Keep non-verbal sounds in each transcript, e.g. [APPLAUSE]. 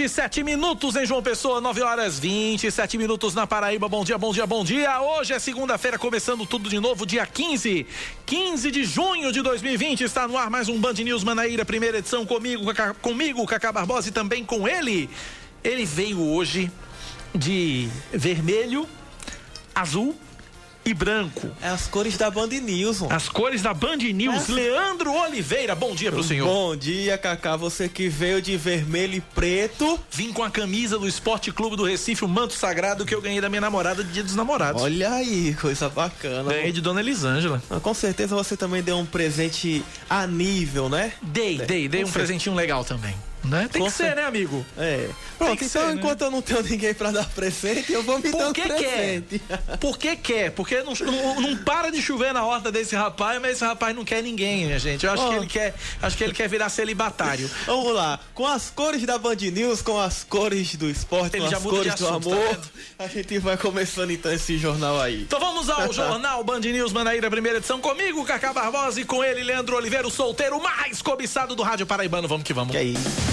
27 minutos em João Pessoa, 9 horas 27 minutos na Paraíba. Bom dia, bom dia, bom dia. Hoje é segunda-feira, começando tudo de novo, dia 15, 15 de junho de 2020. Está no ar mais um Band News Manaíra, primeira edição comigo, comigo, Cacá Barbosa e também com ele. Ele veio hoje de vermelho, azul e branco. É as cores da Band News. As cores da Band News. É. Leandro Oliveira, bom dia pro senhor. Bom dia, Cacá. Você que veio de vermelho e preto. Vim com a camisa do Esporte Clube do Recife, o manto sagrado que eu ganhei da minha namorada de Dia dos Namorados. Olha aí, coisa bacana. Ganhei de Dona Elisângela. Ah, com certeza você também deu um presente a nível, né? Dei, dei, dei um presentinho legal também. Né? Tem que ser, né, amigo? É. Pronto, então ser, né? enquanto né? eu não tenho ninguém para dar presente, eu vou me dar um presente. Quer? [LAUGHS] Por que quer? Porque não, não, não, para de chover na horta desse rapaz, mas esse rapaz não quer ninguém, minha gente. Eu acho oh. que ele quer, acho que ele quer virar celibatário. [LAUGHS] Vamos lá. Com as cores da Band News, com as cores do esporte, ele com as cores assunto, do tá amor, tá a gente vai começando então esse jornal aí. Então vamos ao [LAUGHS] jornal Band News Manaíra, primeira edição comigo, Cacá Barbosa e com ele, Leandro Oliveira, o solteiro mais cobiçado do rádio paraibano. Vamos que vamos. Que é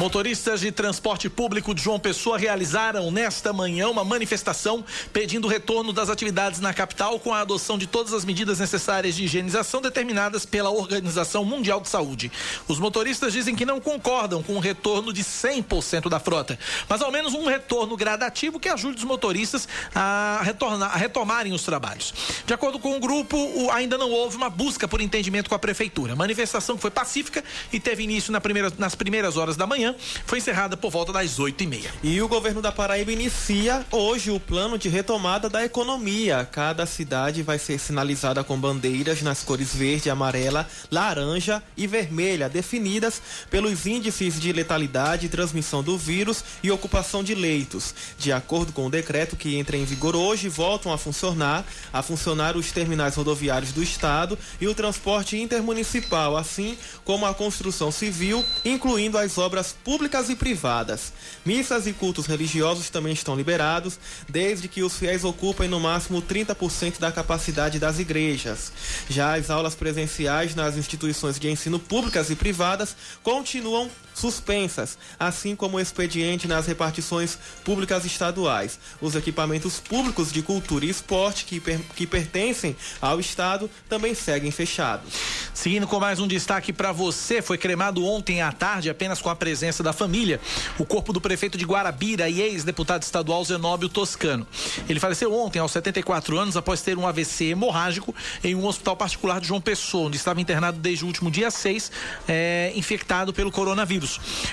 Motoristas de transporte público de João Pessoa realizaram nesta manhã uma manifestação pedindo o retorno das atividades na capital com a adoção de todas as medidas necessárias de higienização determinadas pela Organização Mundial de Saúde. Os motoristas dizem que não concordam com o retorno de 100% da frota, mas ao menos um retorno gradativo que ajude os motoristas a, retornar, a retomarem os trabalhos. De acordo com o grupo, ainda não houve uma busca por entendimento com a prefeitura. A manifestação foi pacífica e teve início na primeira, nas primeiras horas da manhã foi encerrada por volta das oito e meia. E o governo da Paraíba inicia hoje o plano de retomada da economia. Cada cidade vai ser sinalizada com bandeiras nas cores verde, amarela, laranja e vermelha, definidas pelos índices de letalidade, transmissão do vírus e ocupação de leitos. De acordo com o decreto que entra em vigor hoje, voltam a funcionar, a funcionar os terminais rodoviários do estado e o transporte intermunicipal, assim como a construção civil, incluindo as obras públicas e privadas. Missas e cultos religiosos também estão liberados, desde que os fiéis ocupem no máximo 30% da capacidade das igrejas. Já as aulas presenciais nas instituições de ensino públicas e privadas continuam suspensas, assim como o expediente nas repartições públicas estaduais. Os equipamentos públicos de cultura e esporte que, per que pertencem ao Estado também seguem fechados. Seguindo com mais um destaque para você, foi cremado ontem à tarde, apenas com a presença da família, o corpo do prefeito de Guarabira e ex-deputado estadual Zenóbio Toscano. Ele faleceu ontem, aos 74 anos, após ter um AVC hemorrágico em um hospital particular de João Pessoa, onde estava internado desde o último dia 6, é, infectado pelo coronavírus.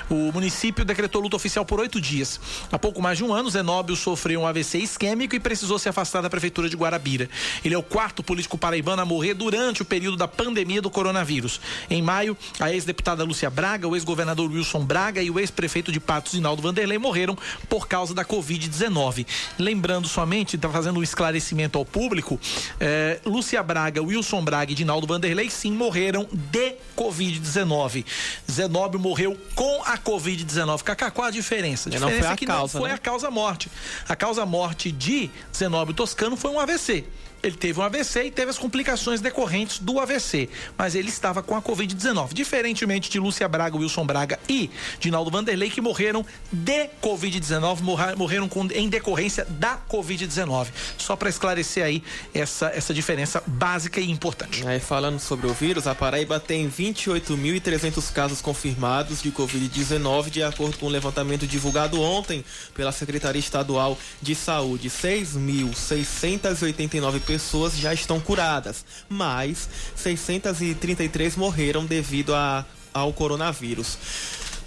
O município decretou luta oficial por oito dias. Há pouco mais de um ano, Zenóbio sofreu um AVC isquêmico e precisou se afastar da prefeitura de Guarabira. Ele é o quarto político paraibano a morrer durante o período da pandemia do coronavírus. Em maio, a ex-deputada Lúcia Braga, o ex-governador Wilson Braga e o ex-prefeito de Patos, Inaldo Vanderlei, morreram por causa da Covid-19. Lembrando somente, está fazendo um esclarecimento ao público, eh, Lúcia Braga, Wilson Braga e Dinaldo Vanderlei, sim, morreram de Covid-19. Zenóbio morreu com a Covid-19. Cacá, qual a diferença? A diferença não foi a é que causa, não foi né? a causa morte. A causa morte de Zenóbio Toscano foi um AVC. Ele teve um AVC e teve as complicações decorrentes do AVC, mas ele estava com a Covid-19. Diferentemente de Lúcia Braga, Wilson Braga e Dinaldo Vanderlei, que morreram de Covid-19, morreram com, em decorrência da Covid-19. Só para esclarecer aí essa, essa diferença básica e importante. Aí falando sobre o vírus, a Paraíba tem 28.300 casos confirmados de Covid-19, de acordo com o levantamento divulgado ontem pela Secretaria Estadual de Saúde. 6.689 pessoas já estão curadas, mas 633 morreram devido a, ao coronavírus.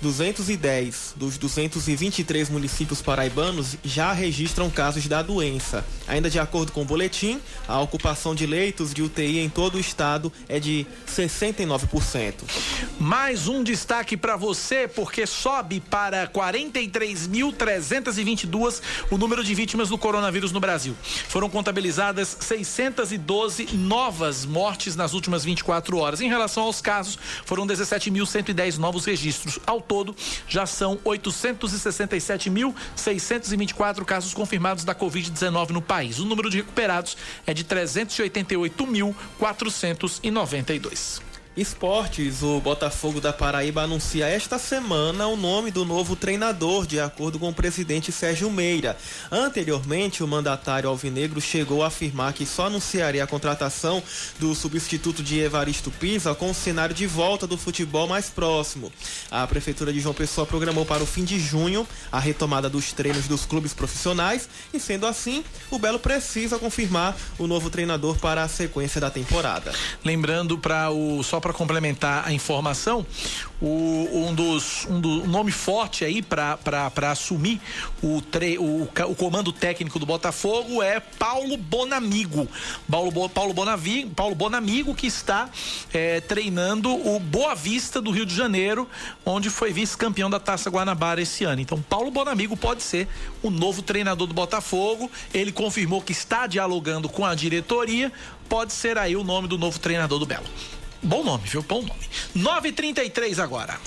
210 dos 223 municípios paraibanos já registram casos da doença. Ainda de acordo com o boletim, a ocupação de leitos de UTI em todo o estado é de 69%. Mais um destaque para você, porque sobe para 43.322 o número de vítimas do coronavírus no Brasil. Foram contabilizadas 612 novas mortes nas últimas 24 horas. Em relação aos casos, foram 17.110 novos registros. Ao todo, já são 867.624 casos confirmados da Covid-19 no país. O número de recuperados é de 388.492. Esportes, o Botafogo da Paraíba anuncia esta semana o nome do novo treinador, de acordo com o presidente Sérgio Meira. Anteriormente, o mandatário alvinegro chegou a afirmar que só anunciaria a contratação do substituto de Evaristo Pisa com o cenário de volta do futebol mais próximo. A Prefeitura de João Pessoa programou para o fim de junho a retomada dos treinos dos clubes profissionais e, sendo assim, o Belo precisa confirmar o novo treinador para a sequência da temporada. Lembrando para o só para complementar a informação, o, um dos um do nome forte aí para assumir o, tre, o, o comando técnico do Botafogo é Paulo Bonamigo. Paulo, Paulo, Bonavi, Paulo Bonamigo que está é, treinando o Boa Vista do Rio de Janeiro, onde foi vice-campeão da Taça Guanabara esse ano. Então, Paulo Bonamigo pode ser o novo treinador do Botafogo. Ele confirmou que está dialogando com a diretoria. Pode ser aí o nome do novo treinador do Belo. Bom nome, viu? Bom nome. 9h33 agora.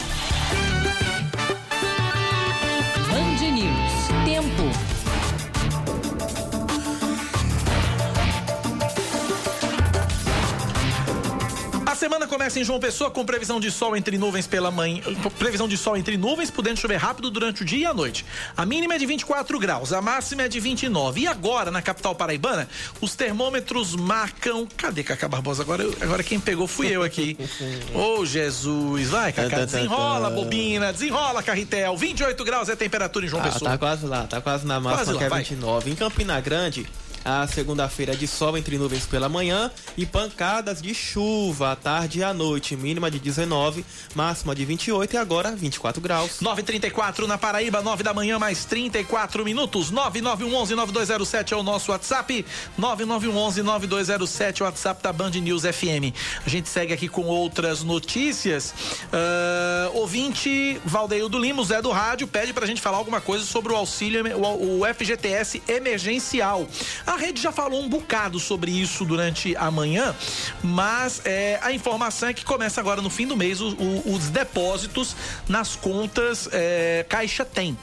Semana começa em João Pessoa com previsão de sol entre nuvens pela manhã, previsão de sol entre nuvens, podendo chover rápido durante o dia e a noite. A mínima é de 24 graus, a máxima é de 29. E agora, na capital paraibana, os termômetros marcam. Cadê Cacá Barbosa? Agora, agora quem pegou fui eu aqui. [LAUGHS] Ô oh, Jesus, vai, Cacá, desenrola, bobina, desenrola, Carretel. 28 graus é a temperatura em João ah, Pessoa. Tá quase lá, tá quase na máxima quase que é 29. Vai. Em Campina Grande, a segunda-feira é de sol entre nuvens pela manhã e pancadas de chuva à tarde e à noite. Mínima de 19, máxima de 28 e agora 24 graus. 9:34 na Paraíba, 9 da manhã, mais 34 minutos. 9911-9207 é o nosso WhatsApp. 9911-9207 é o WhatsApp da Band News FM. A gente segue aqui com outras notícias. Uh, ouvinte Valdeildo Lima, Zé do Rádio, pede pra gente falar alguma coisa sobre o auxílio, o, o FGTS emergencial. A rede já falou um bocado sobre isso durante a manhã, mas é, a informação é que começa agora no fim do mês o, o, os depósitos nas contas é, Caixa Tem,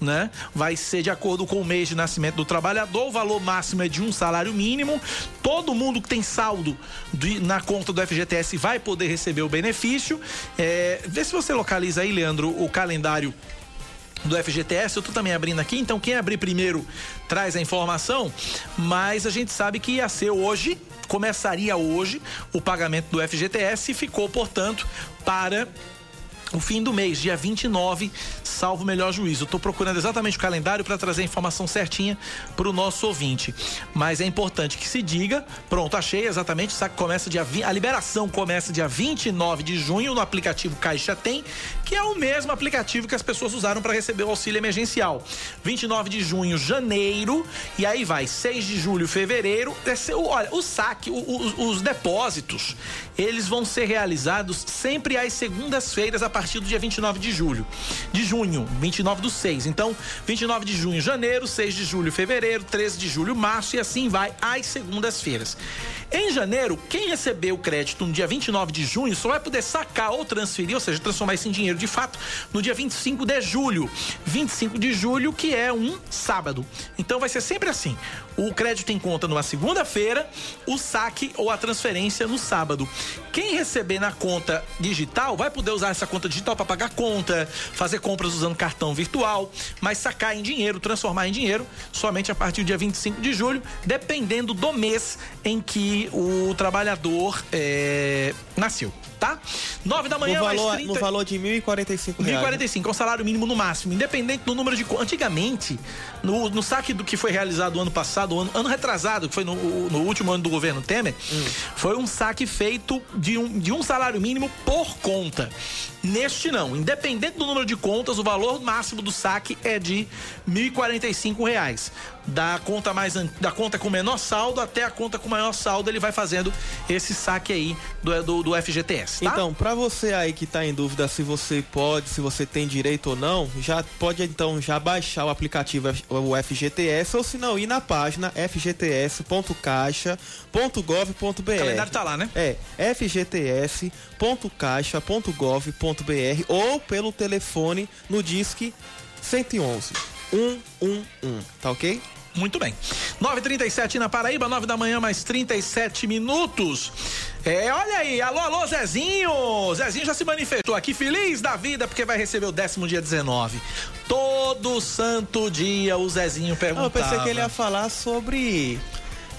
né? Vai ser de acordo com o mês de nascimento do trabalhador, o valor máximo é de um salário mínimo. Todo mundo que tem saldo de, na conta do FGTS vai poder receber o benefício. É, vê se você localiza aí, Leandro, o calendário do FGTS. Eu tô também abrindo aqui, então quem abrir primeiro traz a informação, mas a gente sabe que ia ser hoje, começaria hoje o pagamento do FGTS e ficou, portanto, para o fim do mês, dia 29, salvo o melhor juízo. Estou procurando exatamente o calendário para trazer a informação certinha para o nosso ouvinte. Mas é importante que se diga, pronto, achei exatamente, sabe, começa dia a liberação começa dia 29 de junho no aplicativo Caixa Tem, que é o mesmo aplicativo que as pessoas usaram para receber o auxílio emergencial. 29 de junho, janeiro, e aí vai 6 de julho, fevereiro. Olha, o saque, os depósitos, eles vão ser realizados sempre às segundas-feiras a partir partir do dia 29 de julho. De junho, 29 do 6. Então, 29 de junho, janeiro, 6 de julho, fevereiro, 13 de julho, março e assim vai às segundas-feiras. Em janeiro, quem receber o crédito no dia 29 de junho só vai poder sacar ou transferir, ou seja, transformar isso em dinheiro de fato, no dia 25 de julho. 25 de julho, que é um sábado. Então vai ser sempre assim: o crédito em conta numa segunda-feira, o saque ou a transferência no sábado. Quem receber na conta digital vai poder usar essa conta digital para pagar conta, fazer compras usando cartão virtual, mas sacar em dinheiro, transformar em dinheiro, somente a partir do dia 25 de julho, dependendo do mês em que o trabalhador é, nasceu tá? 9 da manhã, no valor, mais 30... No valor de R$ 1.045. R$ 1.045, é o salário mínimo no máximo, independente do número de... Antigamente, no, no saque do que foi realizado ano passado, ano, ano retrasado, que foi no, no último ano do governo Temer, hum. foi um saque feito de um, de um salário mínimo por conta. Neste não, independente do número de contas, o valor máximo do saque é de R$ 1.045 da conta mais da conta com menor saldo até a conta com maior saldo, ele vai fazendo esse saque aí do, do, do FGTS. Tá? Então, para você aí que tá em dúvida se você pode, se você tem direito ou não, já pode então já baixar o aplicativo o FGTS ou se não ir na página fgts.caixa.gov.br. O calendário tá lá, né? É, fgts.caixa.gov.br ou pelo telefone no Disque 111 111, tá ok? Muito bem. 9h37 na Paraíba, 9 da manhã, mais 37 minutos. É, olha aí, alô, alô, Zezinho! Zezinho já se manifestou aqui, feliz da vida, porque vai receber o décimo dia 19. Todo santo dia o Zezinho perguntava. eu pensei que ele ia falar sobre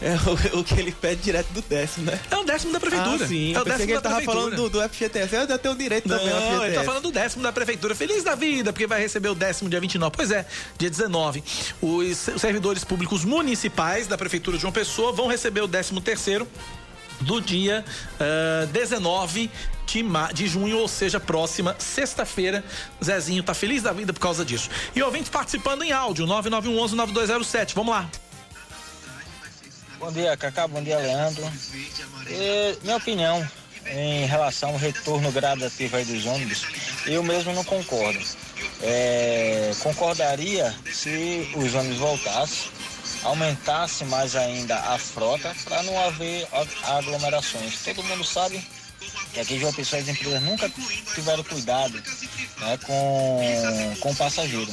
é o, o, que ele pede direto do décimo, né? É o décimo da prefeitura. Ah, sim. É o décimo que ele tava falando do, do FGTS. Eu já tenho direito Não, também ao FGTS. ele tá falando do décimo da prefeitura. Feliz da vida, porque vai receber o décimo dia 29. Pois é, dia 19. Os servidores públicos municipais da prefeitura de João Pessoa vão receber o décimo terceiro do dia uh, 19 de, de junho, ou seja, próxima sexta-feira. Zezinho tá feliz da vida por causa disso. E ouvintes participando em áudio, 9911-9207. Vamos lá. Bom dia, Cacá. Bom dia, Leandro. E, minha opinião em relação ao retorno gradativo aí dos ônibus, eu mesmo não concordo. É, concordaria se os ônibus voltassem, aumentasse mais ainda a frota para não haver aglomerações. Todo mundo sabe que aqui João Pessoa as empresas nunca tiveram cuidado né, com, com o passageiro.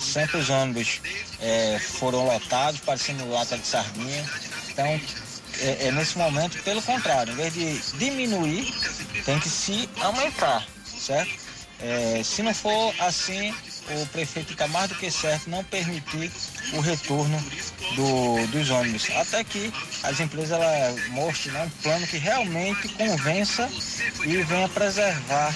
Sempre os ônibus é, foram lotados, parecendo lata de sardinha então, é, é, nesse momento, pelo contrário, em vez de diminuir, tem que se aumentar, certo? É, se não for assim, o prefeito está mais do que certo não permitir o retorno do, dos ônibus, até que as empresas mostrem né, um plano que realmente convença e venha preservar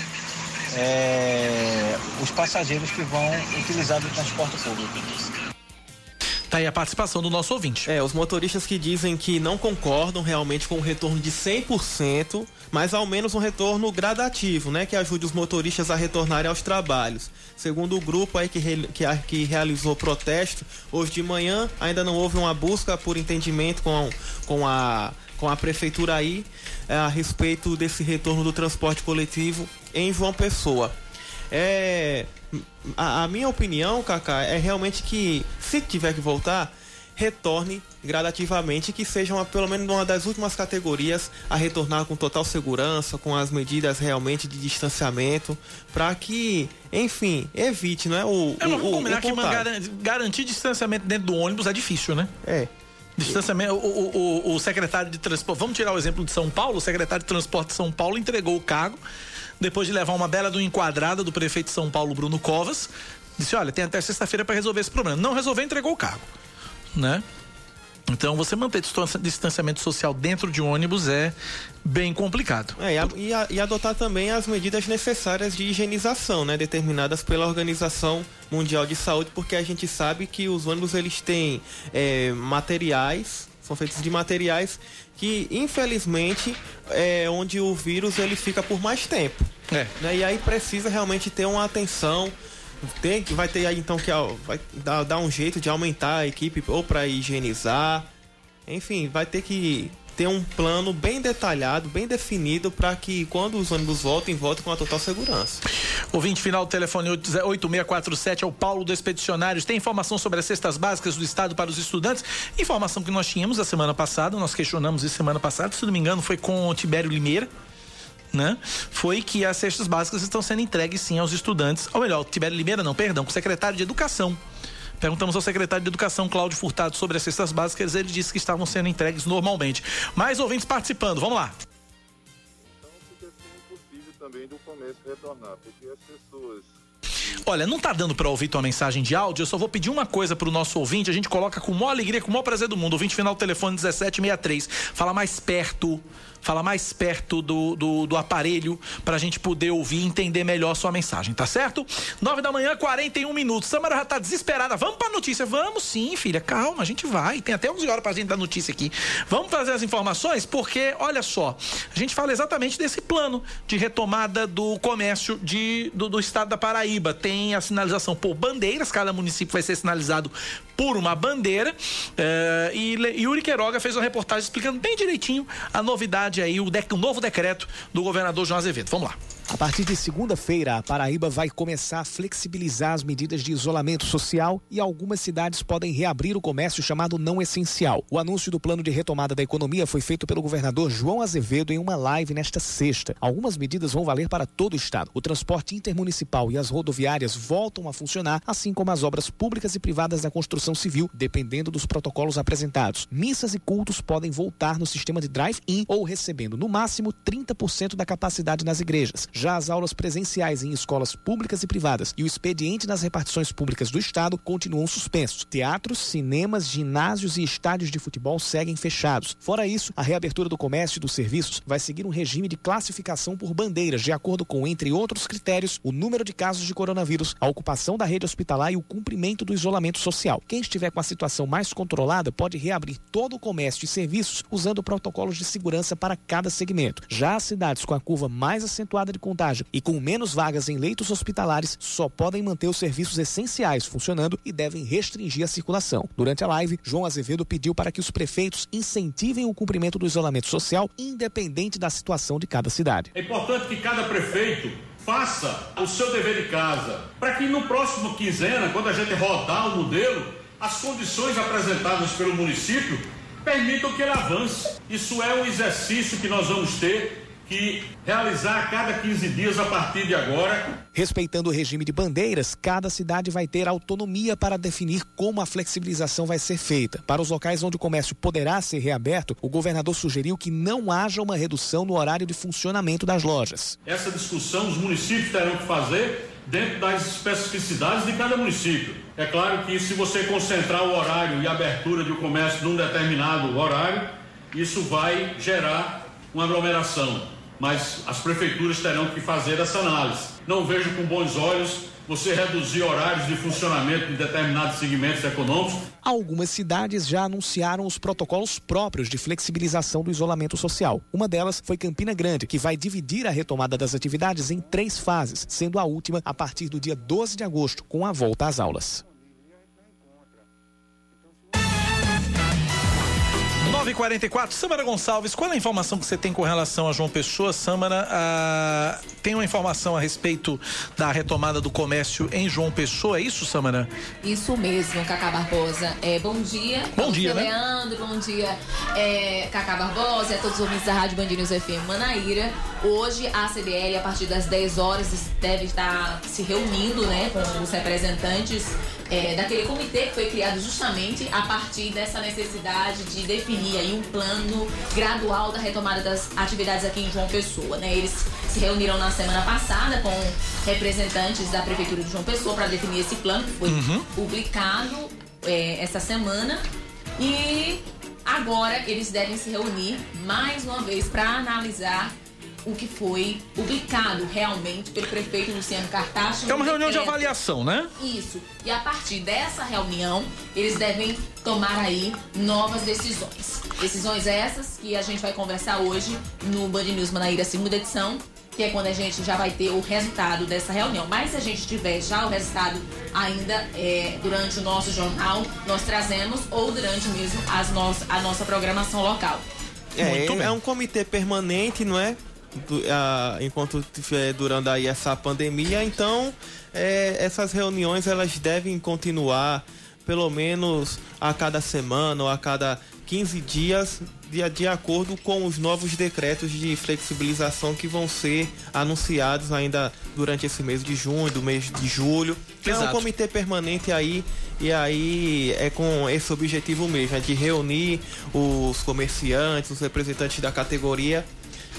é, os passageiros que vão utilizar o transporte público. Tá aí a participação do nosso ouvinte. É, os motoristas que dizem que não concordam realmente com o retorno de 100%, mas ao menos um retorno gradativo, né? Que ajude os motoristas a retornarem aos trabalhos. Segundo o grupo aí que, re, que, que realizou protesto, hoje de manhã ainda não houve uma busca por entendimento com, com a com a prefeitura aí é, a respeito desse retorno do transporte coletivo em João Pessoa. É, a, a minha opinião, Kaká, é realmente que se tiver que voltar, retorne gradativamente que seja uma, pelo menos uma das últimas categorias a retornar com total segurança, com as medidas realmente de distanciamento, para que, enfim, evite, né, o, Eu não vou o, combinar que garantir distanciamento dentro do ônibus é difícil, né? É. Distanciamento, o, o, o, o secretário de transporte, vamos tirar o exemplo de São Paulo, o secretário de transporte de São Paulo entregou o cargo depois de levar uma bela do enquadrada do prefeito de São Paulo, Bruno Covas, disse: olha, tem até sexta-feira para resolver esse problema. Não resolveu, entregou o cargo, né? Então, você manter distanciamento social dentro de ônibus é bem complicado. É, e, a, e, adotar também as medidas necessárias de higienização, né, determinadas pela Organização Mundial de Saúde, porque a gente sabe que os ônibus eles têm é, materiais, são feitos de materiais que infelizmente é onde o vírus ele fica por mais tempo. É. Né? E aí precisa realmente ter uma atenção. Tem, vai ter aí então que vai dar, dar um jeito de aumentar a equipe ou para higienizar. Enfim, vai ter que ter um plano bem detalhado, bem definido, para que quando os ônibus voltem, voltem com a total segurança. Ouvinte final do telefone 8647 é o Paulo do Expedicionários. Tem informação sobre as cestas básicas do Estado para os estudantes? Informação que nós tínhamos a semana passada, nós questionamos isso semana passada, se não me engano, foi com o Tibério Limeira. Né? Foi que as cestas básicas estão sendo entregues sim aos estudantes, ou melhor, Tibério Limeira não, perdão, com o secretário de Educação. Perguntamos ao secretário de Educação, Cláudio Furtado, sobre as cestas básicas. Ele disse que estavam sendo entregues normalmente. Mais ouvintes participando, vamos lá. Fica assim impossível também do retornar, as pessoas Olha, não tá dando para ouvir tua mensagem de áudio, eu só vou pedir uma coisa pro nosso ouvinte, a gente coloca com maior alegria, com o maior prazer do mundo. Ouvinte final telefone 1763. Fala mais perto fala mais perto do, do, do aparelho para a gente poder ouvir e entender melhor sua mensagem, tá certo? Nove da manhã, 41 minutos. Samara já tá desesperada. Vamos pra notícia? Vamos sim, filha. Calma, a gente vai. Tem até 11 horas pra gente dar notícia aqui. Vamos trazer as informações porque, olha só, a gente fala exatamente desse plano de retomada do comércio de, do, do estado da Paraíba. Tem a sinalização por bandeiras, cada município vai ser sinalizado por uma bandeira. Eh, e Yuri Queiroga fez uma reportagem explicando bem direitinho a novidade aí, o, o novo decreto do governador João Azevedo. Vamos lá. A partir de segunda-feira, a Paraíba vai começar a flexibilizar as medidas de isolamento social e algumas cidades podem reabrir o comércio chamado não essencial. O anúncio do plano de retomada da economia foi feito pelo governador João Azevedo em uma live nesta sexta. Algumas medidas vão valer para todo o estado. O transporte intermunicipal e as rodoviárias voltam a funcionar, assim como as obras públicas e privadas da construção civil, dependendo dos protocolos apresentados. Missas e cultos podem voltar no sistema de drive-in ou recebendo no máximo 30% da capacidade nas igrejas. Já as aulas presenciais em escolas públicas e privadas e o expediente nas repartições públicas do Estado continuam suspensos. Teatros, cinemas, ginásios e estádios de futebol seguem fechados. Fora isso, a reabertura do comércio e dos serviços vai seguir um regime de classificação por bandeiras, de acordo com, entre outros critérios, o número de casos de coronavírus, a ocupação da rede hospitalar e o cumprimento do isolamento social. Quem estiver com a situação mais controlada pode reabrir todo o comércio e serviços usando protocolos de segurança para cada segmento. Já as cidades com a curva mais acentuada de contágio e com menos vagas em leitos hospitalares só podem manter os serviços essenciais funcionando e devem restringir a circulação. Durante a live, João Azevedo pediu para que os prefeitos incentivem o cumprimento do isolamento social, independente da situação de cada cidade. É importante que cada prefeito faça o seu dever de casa, para que no próximo quinzena, quando a gente rodar o modelo, as condições apresentadas pelo município permitam que ele avance. Isso é um exercício que nós vamos ter que realizar a cada 15 dias a partir de agora. Respeitando o regime de bandeiras, cada cidade vai ter autonomia para definir como a flexibilização vai ser feita. Para os locais onde o comércio poderá ser reaberto, o governador sugeriu que não haja uma redução no horário de funcionamento das lojas. Essa discussão os municípios terão que fazer dentro das especificidades de cada município. É claro que se você concentrar o horário e a abertura de comércio num determinado horário, isso vai gerar uma aglomeração mas as prefeituras terão que fazer essa análise. Não vejo com bons olhos você reduzir horários de funcionamento de determinados segmentos econômicos. Algumas cidades já anunciaram os protocolos próprios de flexibilização do isolamento social. Uma delas foi Campina Grande, que vai dividir a retomada das atividades em três fases, sendo a última a partir do dia 12 de agosto, com a volta às aulas. 9h44, Samara Gonçalves, qual é a informação que você tem com relação a João Pessoa? Samara, ah, tem uma informação a respeito da retomada do comércio em João Pessoa, é isso, Samara? Isso mesmo, Cacá Barbosa. É, bom dia. Bom dia, né? Leandro, bom dia, é, Cacá Barbosa a todos os ouvintes da Rádio Band News FM Manaíra. Hoje, a CBL, a partir das 10 horas, deve estar se reunindo né, com os representantes é, daquele comitê que foi criado justamente a partir dessa necessidade de definir aí um plano gradual da retomada das atividades aqui em João Pessoa. Né? Eles se reuniram na semana passada com representantes da Prefeitura de João Pessoa para definir esse plano que foi uhum. publicado é, essa semana. E agora eles devem se reunir mais uma vez para analisar o que foi publicado realmente pelo prefeito Luciano Cartacho. É uma reunião de avaliação, né? Isso. E a partir dessa reunião, eles devem tomar aí novas decisões. Decisões essas que a gente vai conversar hoje no Band News Manaíra, segunda edição, que é quando a gente já vai ter o resultado dessa reunião. Mas se a gente tiver já o resultado ainda é, durante o nosso jornal, nós trazemos ou durante mesmo as no a nossa programação local. É, é um comitê permanente, não é? Ah, enquanto estiver durando aí essa pandemia, então é, essas reuniões elas devem continuar pelo menos a cada semana ou a cada 15 dias, de, de acordo com os novos decretos de flexibilização que vão ser anunciados ainda durante esse mês de junho, do mês de julho. Então, é um comitê permanente aí e aí é com esse objetivo mesmo, é de reunir os comerciantes, os representantes da categoria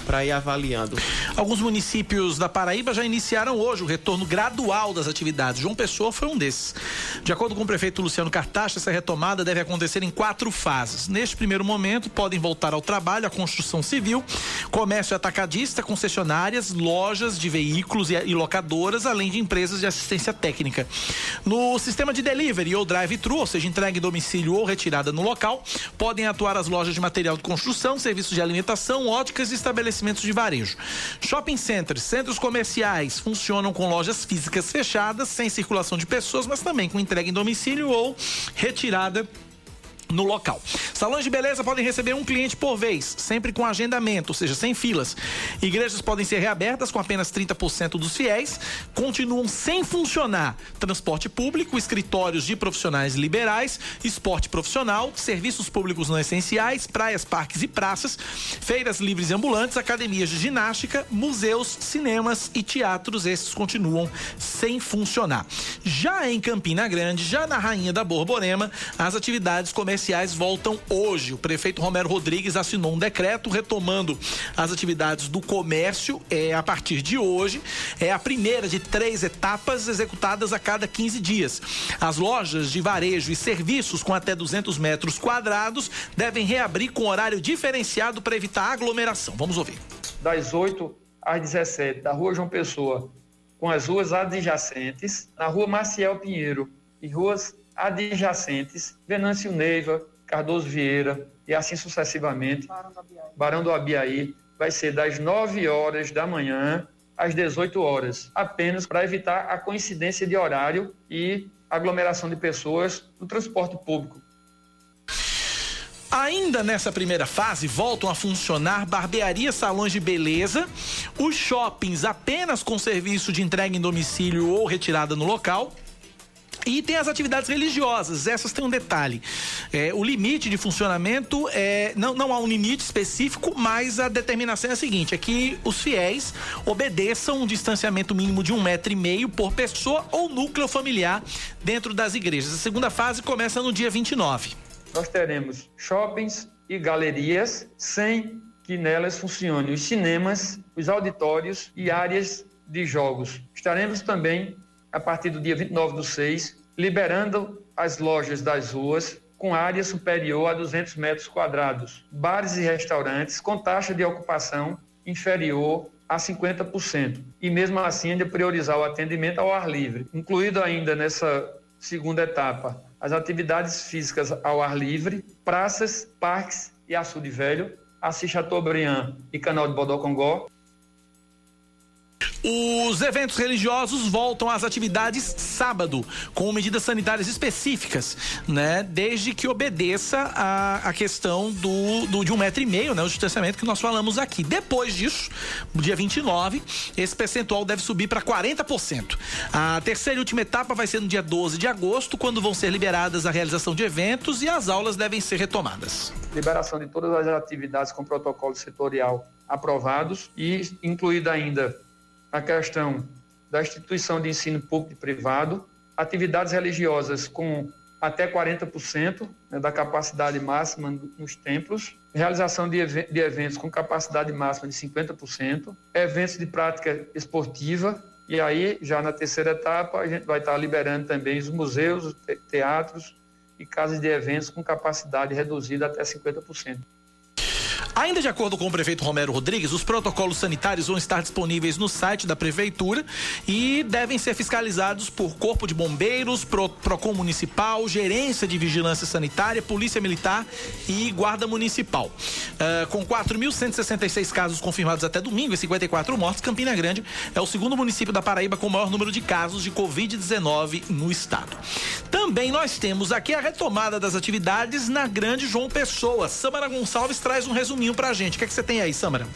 para ir avaliando. Alguns municípios da Paraíba já iniciaram hoje o retorno gradual das atividades. João Pessoa foi um desses. De acordo com o prefeito Luciano Cartacha, essa retomada deve acontecer em quatro fases. Neste primeiro momento, podem voltar ao trabalho a construção civil, comércio atacadista, concessionárias, lojas de veículos e e locadoras, além de empresas de assistência técnica. No sistema de delivery ou drive-thru, ou seja, entrega em domicílio ou retirada no local, podem atuar as lojas de material de construção, serviços de alimentação, óticas e estabelecimentos de varejo. Shopping centers, centros comerciais funcionam com lojas físicas fechadas, sem circulação de pessoas, mas também com entrega em domicílio ou retirada no local. Salões de beleza podem receber um cliente por vez, sempre com agendamento, ou seja, sem filas. Igrejas podem ser reabertas com apenas 30% dos fiéis, continuam sem funcionar transporte público, escritórios de profissionais liberais, esporte profissional, serviços públicos não essenciais, praias, parques e praças, feiras livres e ambulantes, academias de ginástica, museus, cinemas e teatros, esses continuam sem funcionar. Já em Campina Grande, já na Rainha da Borborema, as atividades comerciais voltam hoje. O prefeito Romero Rodrigues assinou um decreto retomando as atividades do comércio é, a partir de hoje. É a primeira de três etapas executadas a cada 15 dias. As lojas de varejo e serviços com até 200 metros quadrados devem reabrir com horário diferenciado para evitar aglomeração. Vamos ouvir. das 8 às 17, da Rua João Pessoa, com as ruas adjacentes, na Rua Maciel Pinheiro e ruas adjacentes, Venâncio Neiva, Cardoso Vieira e assim sucessivamente, Barão do Abiaí, vai ser das 9 horas da manhã às 18 horas, apenas para evitar a coincidência de horário e aglomeração de pessoas no transporte público. Ainda nessa primeira fase, voltam a funcionar barbearias, salões de beleza, os shoppings apenas com serviço de entrega em domicílio ou retirada no local. E tem as atividades religiosas, essas têm um detalhe. É, o limite de funcionamento é. Não, não há um limite específico, mas a determinação é a seguinte: é que os fiéis obedeçam um distanciamento mínimo de um metro e meio por pessoa ou núcleo familiar dentro das igrejas. A segunda fase começa no dia 29. nós teremos shoppings e galerias sem que nelas funcionem os cinemas, os auditórios e áreas de jogos. Estaremos também, a partir do dia 29 do 6, liberando as lojas das ruas com área superior a 200 metros quadrados, bares e restaurantes com taxa de ocupação inferior a 50%. E mesmo assim ainda priorizar o atendimento ao ar livre, incluído ainda nessa segunda etapa as atividades físicas ao ar livre, praças, parques e açude velho, Assis Chateaubriand e Canal de Bodocongó, Os eventos religiosos voltam às atividades sábado, com medidas sanitárias específicas, né? Desde que obedeça a, a questão do, do- de um metro e meio, né? O distanciamento que nós falamos aqui. Depois disso, dia 29, esse percentual deve subir para 40%. A terceira e última etapa vai ser no dia 12 de agosto, quando vão ser liberadas a realização de eventos e as aulas devem ser retomadas. liberação de todas as atividades com protocolo setorial aprovados e incluída ainda a questão da instituição de ensino público e privado, atividades religiosas com até 40% né, da capacidade máxima nos templos, realização de, de eventos com capacidade máxima de 50%, eventos de prática esportiva, e aí, já na terceira etapa, a gente vai estar liberando também os museus, os te- teatros e casas de eventos com capacidade reduzida até 50%. Ainda de acordo com o prefeito Romero Rodrigues, os protocolos sanitários vão estar disponíveis no site da prefeitura e devem ser fiscalizados por Corpo de Bombeiros, Pro, Procon Municipal, Gerência de Vigilância Sanitária, Polícia Militar e Guarda Municipal. Ah, com 4.166 casos confirmados até domingo e 54 mortes, Campina Grande é o segundo município da Paraíba com o maior número de casos de Covid-19 no estado. Também nós temos aqui a retomada das atividades na Grande João Pessoa. Samara Gonçalves traz um resuminho resuminho pra gente. O que, é que você tem aí, Samara?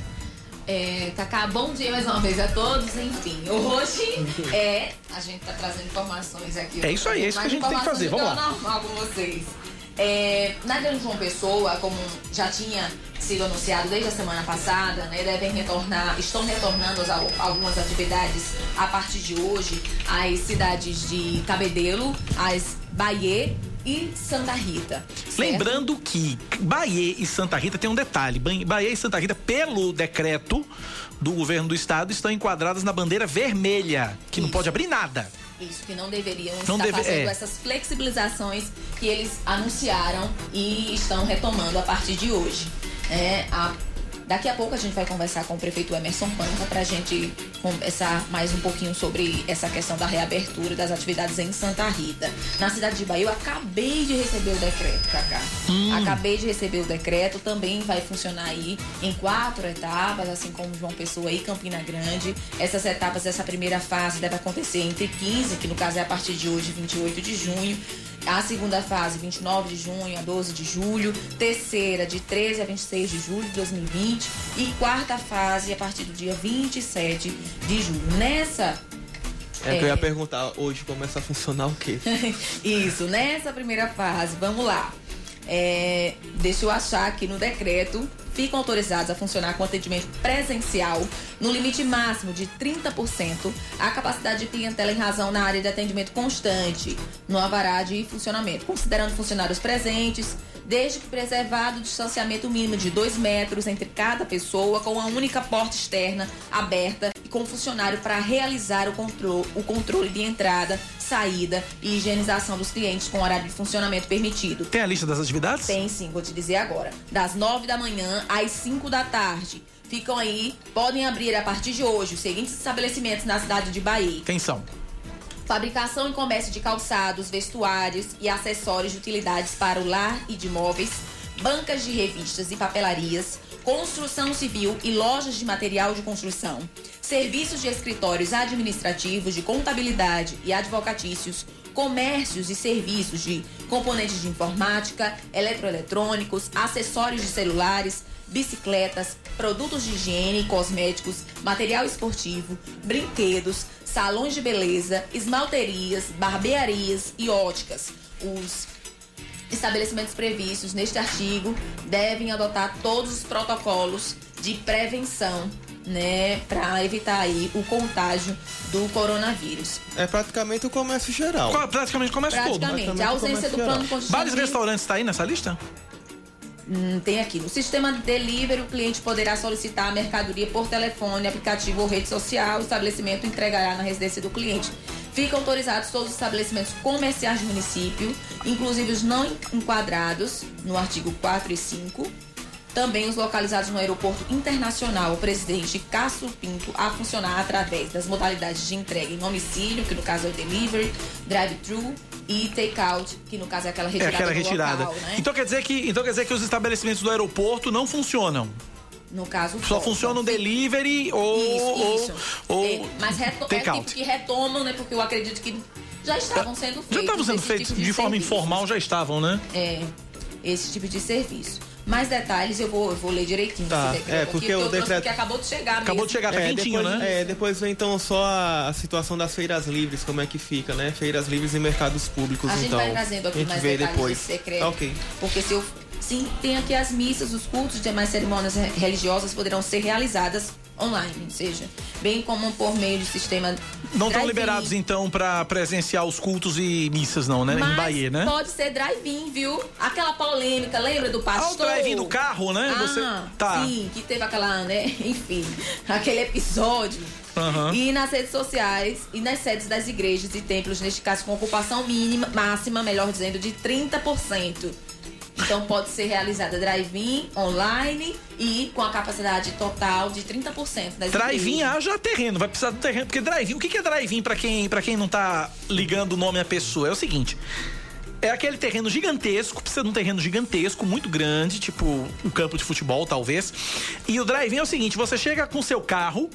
É, Cacá, bom dia mais uma vez a todos. Enfim, hoje é. A gente tá trazendo informações aqui. É isso aí, é isso que a gente tem que fazer. Vamos lá. normal com vocês. É, na Grande João Pessoa, como já tinha sido anunciado desde a semana passada, né, devem retornar, estão retornando as, algumas atividades a partir de hoje às cidades de Cabedelo, as Bahia e Santa Rita. Certo? Lembrando que Bahia e Santa Rita tem um detalhe: Bahia e Santa Rita, pelo decreto do governo do estado, estão enquadradas na bandeira vermelha, que Isso. não pode abrir nada. Isso, que não deveriam não estar deve, fazendo é. essas flexibilizações que eles anunciaram e estão retomando a partir de hoje. É, a Daqui a pouco a gente vai conversar com o prefeito Emerson Panca para a gente conversar mais um pouquinho sobre essa questão da reabertura das atividades em Santa Rita. Na cidade de Bahia, eu acabei de receber o decreto, Cacá. Hum. Acabei de receber o decreto, também vai funcionar aí em quatro etapas, assim como João Pessoa e Campina Grande. Essas etapas, essa primeira fase deve acontecer entre 15, que no caso é a partir de hoje, 28 de junho. A segunda fase, 29 de junho a 12 de julho. Terceira, de 13 a 26 de julho de 2020. E quarta fase, a partir do dia 27 de julho. Nessa é, é que eu ia é. perguntar hoje começa a funcionar o quê? [LAUGHS] Isso, nessa primeira fase, vamos lá. É, deixa eu achar aqui no decreto ficam autorizados a funcionar com atendimento presencial no limite máximo de 30% a capacidade de clientela em razão na área de atendimento constante no avará de funcionamento, considerando funcionários presentes, desde que preservado o distanciamento mínimo de 2 metros entre cada pessoa, com a única porta externa aberta e com funcionário para realizar o controle, o controle de entrada, saída e higienização dos clientes com horário de funcionamento permitido. Tem a lista das atividades? Tem sim, vou te dizer agora. Das 9 da manhã às 5 da tarde. Ficam aí, podem abrir a partir de hoje os seguintes estabelecimentos na cidade de Bahia. Quem são? Fabricação e comércio de calçados, vestuários e acessórios de utilidades para o lar e de móveis, bancas de revistas e papelarias, construção civil e lojas de material de construção, serviços de escritórios administrativos, de contabilidade e advocatícios, comércios e serviços de componentes de informática, eletroeletrônicos, acessórios de celulares, bicicletas, produtos de higiene e cosméticos, material esportivo, brinquedos, salões de beleza, esmalterias, barbearias e óticas. Os estabelecimentos previstos neste artigo devem adotar todos os protocolos de prevenção né, para evitar aí o contágio do coronavírus. É praticamente o comércio geral. Praticamente o comércio praticamente. todo. Praticamente. A ausência do plano contingente. Vários restaurantes está aí nessa lista? Hum, tem aqui. No sistema de delivery, o cliente poderá solicitar a mercadoria por telefone, aplicativo ou rede social. O estabelecimento entregará na residência do cliente. Ficam autorizados todos os estabelecimentos comerciais do município, inclusive os não enquadrados no artigo 4 e 5. Também os localizados no Aeroporto Internacional Presidente Cássio Pinto a funcionar através das modalidades de entrega em domicílio, que no caso é o delivery, drive-thru e take-out, que no caso é aquela retirada. É aquela retirada. Local, né? Então quer dizer que então quer dizer que os estabelecimentos do aeroporto não funcionam. No caso, só funciona o delivery ou isso, isso. ou, ou é, mas reto, é tipo que retomam, né? Porque eu acredito que já estavam sendo feitos. Já estavam sendo feitos tipo de, de forma informal, já estavam, né? É, esse tipo de serviço. Mais detalhes eu vou, eu vou ler direitinho. Tá, é, porque o decreto... que acabou de chegar Acabou mesmo. de chegar, tá é, quentinho, depois, né? É, depois vem então só a, a, situação das feiras livres, como é que fica, né? Feiras livres e mercados públicos, a então. A gente vai trazendo aqui mais detalhes depois. desse decreto. Ok. Porque se eu... Sim, tem aqui as missas, os cultos e demais cerimônias religiosas poderão ser realizadas online, ou seja, bem como por meio de sistema. Não estão liberados então para presenciar os cultos e missas, não, né? Mas em Bahia, né? Pode ser drive-in, viu? Aquela polêmica, lembra do pastor? Ah, o drive-in do carro, né? Ah, Você... tá. Sim, que teve aquela, né? [LAUGHS] Enfim, aquele episódio. Uhum. E nas redes sociais e nas sedes das igrejas e templos, neste caso com ocupação mínima, máxima, melhor dizendo, de 30%. Então pode ser realizada drive-in, online e com a capacidade total de 30% das Drive-in haja terreno, vai precisar do terreno, porque drive-in, o que é drive-in para quem, quem não tá ligando o nome à pessoa? É o seguinte, é aquele terreno gigantesco, precisa de um terreno gigantesco, muito grande, tipo um campo de futebol, talvez. E o drive-in é o seguinte: você chega com seu carro,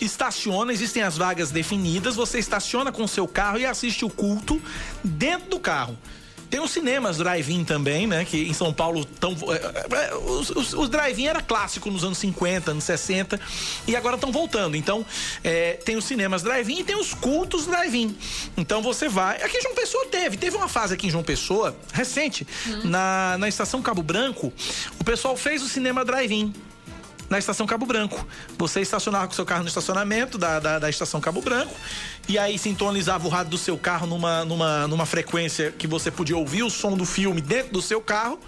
estaciona, existem as vagas definidas, você estaciona com seu carro e assiste o culto dentro do carro. Tem os cinemas drive-in também, né? Que em São Paulo estão. É, é, os, os, os drive-in era clássico nos anos 50, anos 60 e agora estão voltando. Então, é, tem os cinemas drive-in e tem os cultos drive-in. Então você vai. Aqui em João Pessoa teve. Teve uma fase aqui em João Pessoa, recente, hum. na, na estação Cabo Branco, o pessoal fez o cinema drive-in na estação Cabo Branco. Você estacionava com seu carro no estacionamento da, da, da, estação Cabo Branco e aí sintonizava o rádio do seu carro numa, numa, numa frequência que você podia ouvir o som do filme dentro do seu carro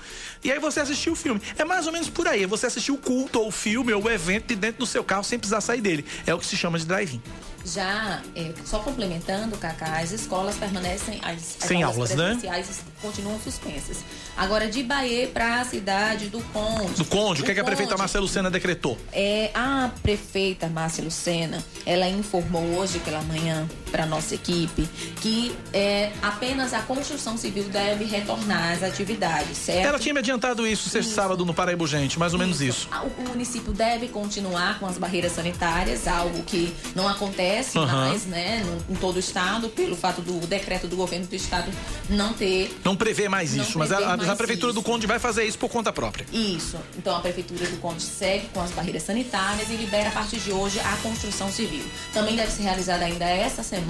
e aí você assistia o filme. É mais ou menos por aí. Você assistiu o culto ou o filme ou o evento de dentro do seu carro sem precisar sair dele. É o que se chama de drive-in. Já, é, só complementando, Cacá, as escolas permanecem. As, as Sem aulas, aulas né? continuam suspensas. Agora, de Bahia para a cidade do Conde. Do Conde, o que, é que a prefeita Márcia Lucena decretou? É, a prefeita Márcia Lucena, ela informou hoje pela manhã para nossa equipe que é, apenas a construção civil deve retornar às atividades, certo? Ela tinha me adiantado isso sexta sábado no Paraíba Gente, mais ou isso. menos isso. O, município deve continuar com as barreiras sanitárias, algo que não acontece uhum. mais, né, em todo o estado, pelo fato do decreto do governo do estado não ter. Não prevê mais não isso, mas a, mais a prefeitura isso. do Conde vai fazer isso por conta própria. Isso. Então a prefeitura do Conde segue com as barreiras sanitárias e libera a partir de hoje a construção civil. Também deve ser realizada ainda esta semana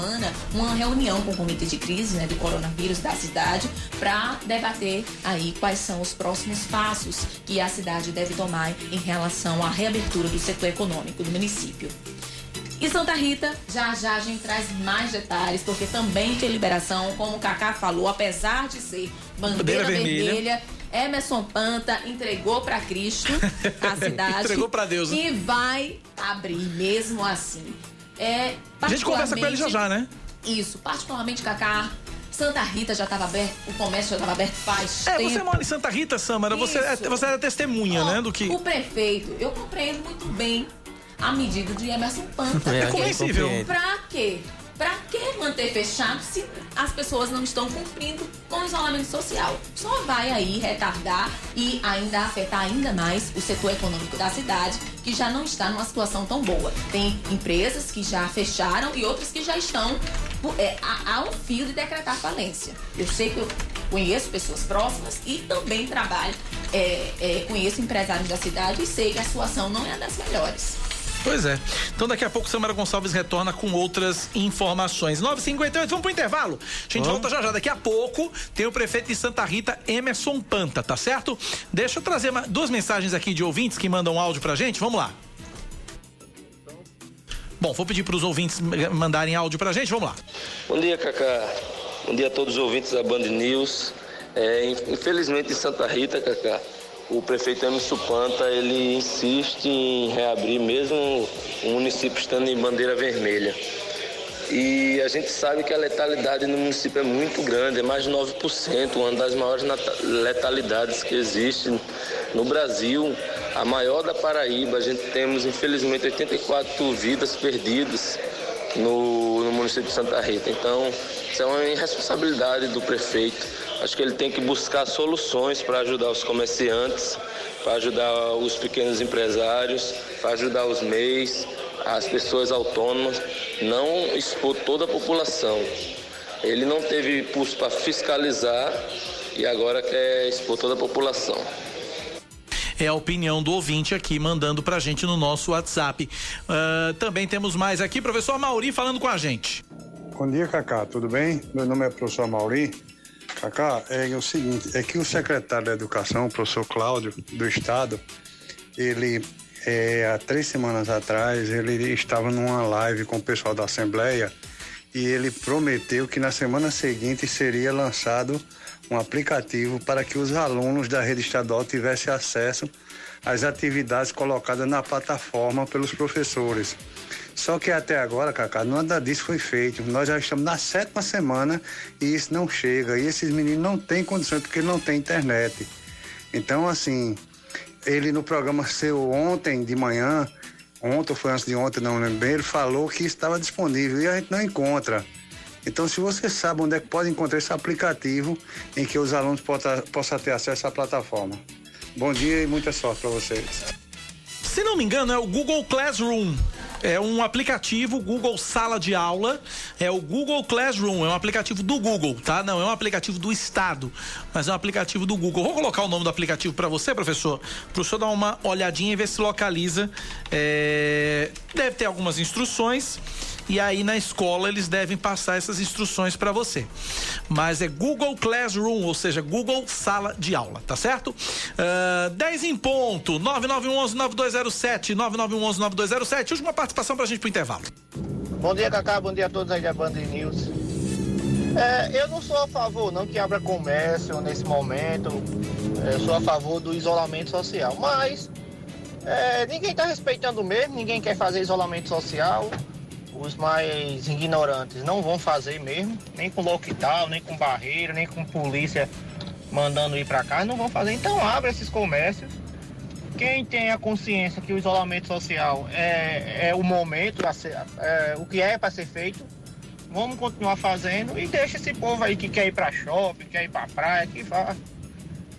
uma reunião com o comitê de crise, né, do coronavírus da cidade, para debater aí quais são os próximos passos que a cidade deve tomar em relação à reabertura do setor econômico do município. E Santa Rita, já já a gente traz mais detalhes, porque também tem liberação, como o Kaká falou, apesar de ser bandeira, bandeira vermelha, vermelha Emerson Panta entregou para Cristo a [LAUGHS] cidade. entregou para Deus. Né? E vai abrir mesmo assim. É, a gente conversa com ele já já, né? Isso, particularmente Kaká. Santa Rita já estava aberto, o comércio já estava aberto faz é, tempo. você mora em Santa Rita, Samara, você, é, você era testemunha, né, do que... O prefeito, eu compreendo muito bem a medida de Emerson Panta. [LAUGHS] É, é compreensível. Pra quê? Pra que manter fechado se as pessoas não estão cumprindo com o isolamento social? Só vai aí retardar e ainda afetar ainda mais o setor econômico da cidade, que já não está numa situação tão boa. Tem empresas que já fecharam e outras que já estão é, a, a um fio de decretar falência. Eu sei que eu conheço pessoas próximas e também trabalho, é, é, conheço empresários da cidade e sei que a situação não é das melhores. Pois é. Então daqui a pouco Samara Gonçalves retorna com outras informações. 9h58, vamos pro intervalo. A gente volta já já. Daqui a pouco tem o prefeito de Santa Rita, Emerson Panta, tá certo? Deixa eu trazer duas mensagens aqui de ouvintes que mandam áudio pra gente. Vamos lá. Bom, vou pedir para os ouvintes mandarem áudio pra gente. Vamos lá. Bom dia, Cacá. Bom dia a todos os ouvintes da Band News. É, infelizmente em Santa Rita, Cacá, o prefeito Emerson Panta ele insiste em reabrir mesmo o município estando em bandeira vermelha. E a gente sabe que a letalidade no município é muito grande, é mais de 9%, uma das maiores letalidades que existe no Brasil, a maior da Paraíba. A gente temos, infelizmente, 84 vidas perdidas no, no município de Santa Rita. Então, isso é uma irresponsabilidade do prefeito Acho que ele tem que buscar soluções para ajudar os comerciantes, para ajudar os pequenos empresários, para ajudar os MEIs, as pessoas autônomas, não expor toda a população. Ele não teve pulso para fiscalizar e agora quer expor toda a população é a opinião do ouvinte aqui, mandando pra gente no nosso WhatsApp. Uh, também temos mais aqui, professor Mauri falando com a gente. Bom dia, Cacá, tudo bem? Meu nome é professor Mauri. Cacá, é o seguinte, é que o secretário da Educação, o professor Cláudio, do Estado, ele, é, há três semanas atrás, ele estava numa live com o pessoal da Assembleia e ele prometeu que na semana seguinte seria lançado um aplicativo para que os alunos da rede estadual tivessem acesso às atividades colocadas na plataforma pelos professores. Só que até agora, Cacá, nada disso foi feito. Nós já estamos na sétima semana e isso não chega. E esses meninos não têm condições porque não tem internet. Então, assim, ele no programa seu ontem de manhã, ontem ou foi antes de ontem, não lembro bem, ele falou que estava disponível e a gente não encontra. Então, se você sabe onde é que pode encontrar esse aplicativo em que os alunos possam, possam ter acesso à plataforma. Bom dia e muita sorte para vocês. Se não me engano, é o Google Classroom é um aplicativo Google Sala de Aula, é o Google Classroom, é um aplicativo do Google, tá? Não é um aplicativo do Estado, mas é um aplicativo do Google. Vou colocar o nome do aplicativo para você, professor, para o senhor dar uma olhadinha e ver se localiza. É... Deve ter algumas instruções e aí na escola eles devem passar essas instruções para você. Mas é Google Classroom, ou seja, Google Sala de Aula, tá certo? Uh, 10 em ponto, 9911-9207, 9911-9207. Última participação pra gente pro intervalo. Bom dia, Cacá, bom dia a todos aí da Band News. É, eu não sou a favor não que abra comércio nesse momento, eu sou a favor do isolamento social, mas é, ninguém está respeitando mesmo, ninguém quer fazer isolamento social os mais ignorantes não vão fazer mesmo, nem com lockdown, nem com barreira, nem com polícia mandando ir para casa, não vão fazer. Então abre esses comércios. Quem tem a consciência que o isolamento social é, é o momento, é, o que é para ser feito, vamos continuar fazendo e deixa esse povo aí que quer ir para shopping, quer ir para praia, que vá.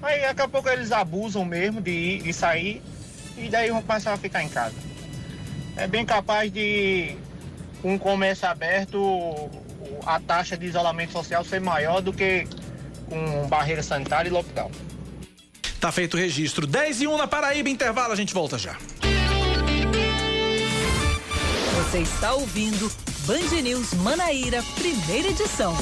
Aí daqui a pouco eles abusam mesmo de ir, de sair e daí vão passar a ficar em casa. É bem capaz de com o comércio aberto, a taxa de isolamento social ser maior do que com barreira sanitária e lockdown. Tá feito o registro. 10 e 1 na Paraíba, intervalo, a gente volta já. Você está ouvindo Band News Manaíra, primeira edição.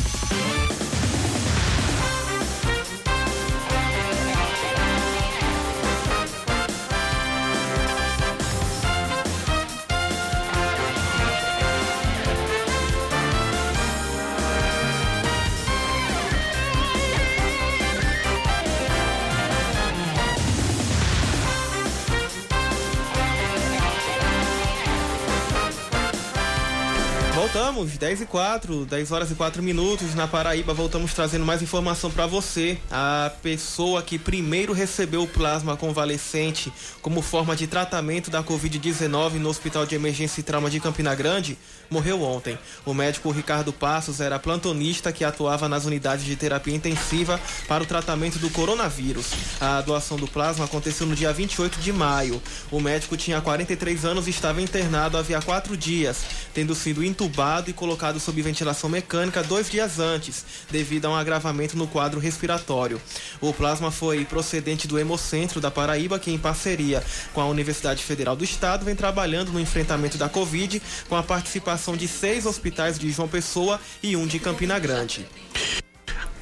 Voltamos, 10 e 4, 10 horas e 4 minutos na Paraíba. Voltamos trazendo mais informação para você. A pessoa que primeiro recebeu o plasma convalescente como forma de tratamento da Covid-19 no Hospital de Emergência e Trauma de Campina Grande morreu ontem. O médico Ricardo Passos era plantonista que atuava nas unidades de terapia intensiva para o tratamento do coronavírus. A doação do plasma aconteceu no dia 28 de maio. O médico tinha 43 anos e estava internado havia quatro dias, tendo sido intubado e colocado sob ventilação mecânica dois dias antes, devido a um agravamento no quadro respiratório. O plasma foi procedente do Hemocentro da Paraíba, que em parceria com a Universidade Federal do Estado vem trabalhando no enfrentamento da Covid, com a participação de seis hospitais de João Pessoa e um de Campina Grande.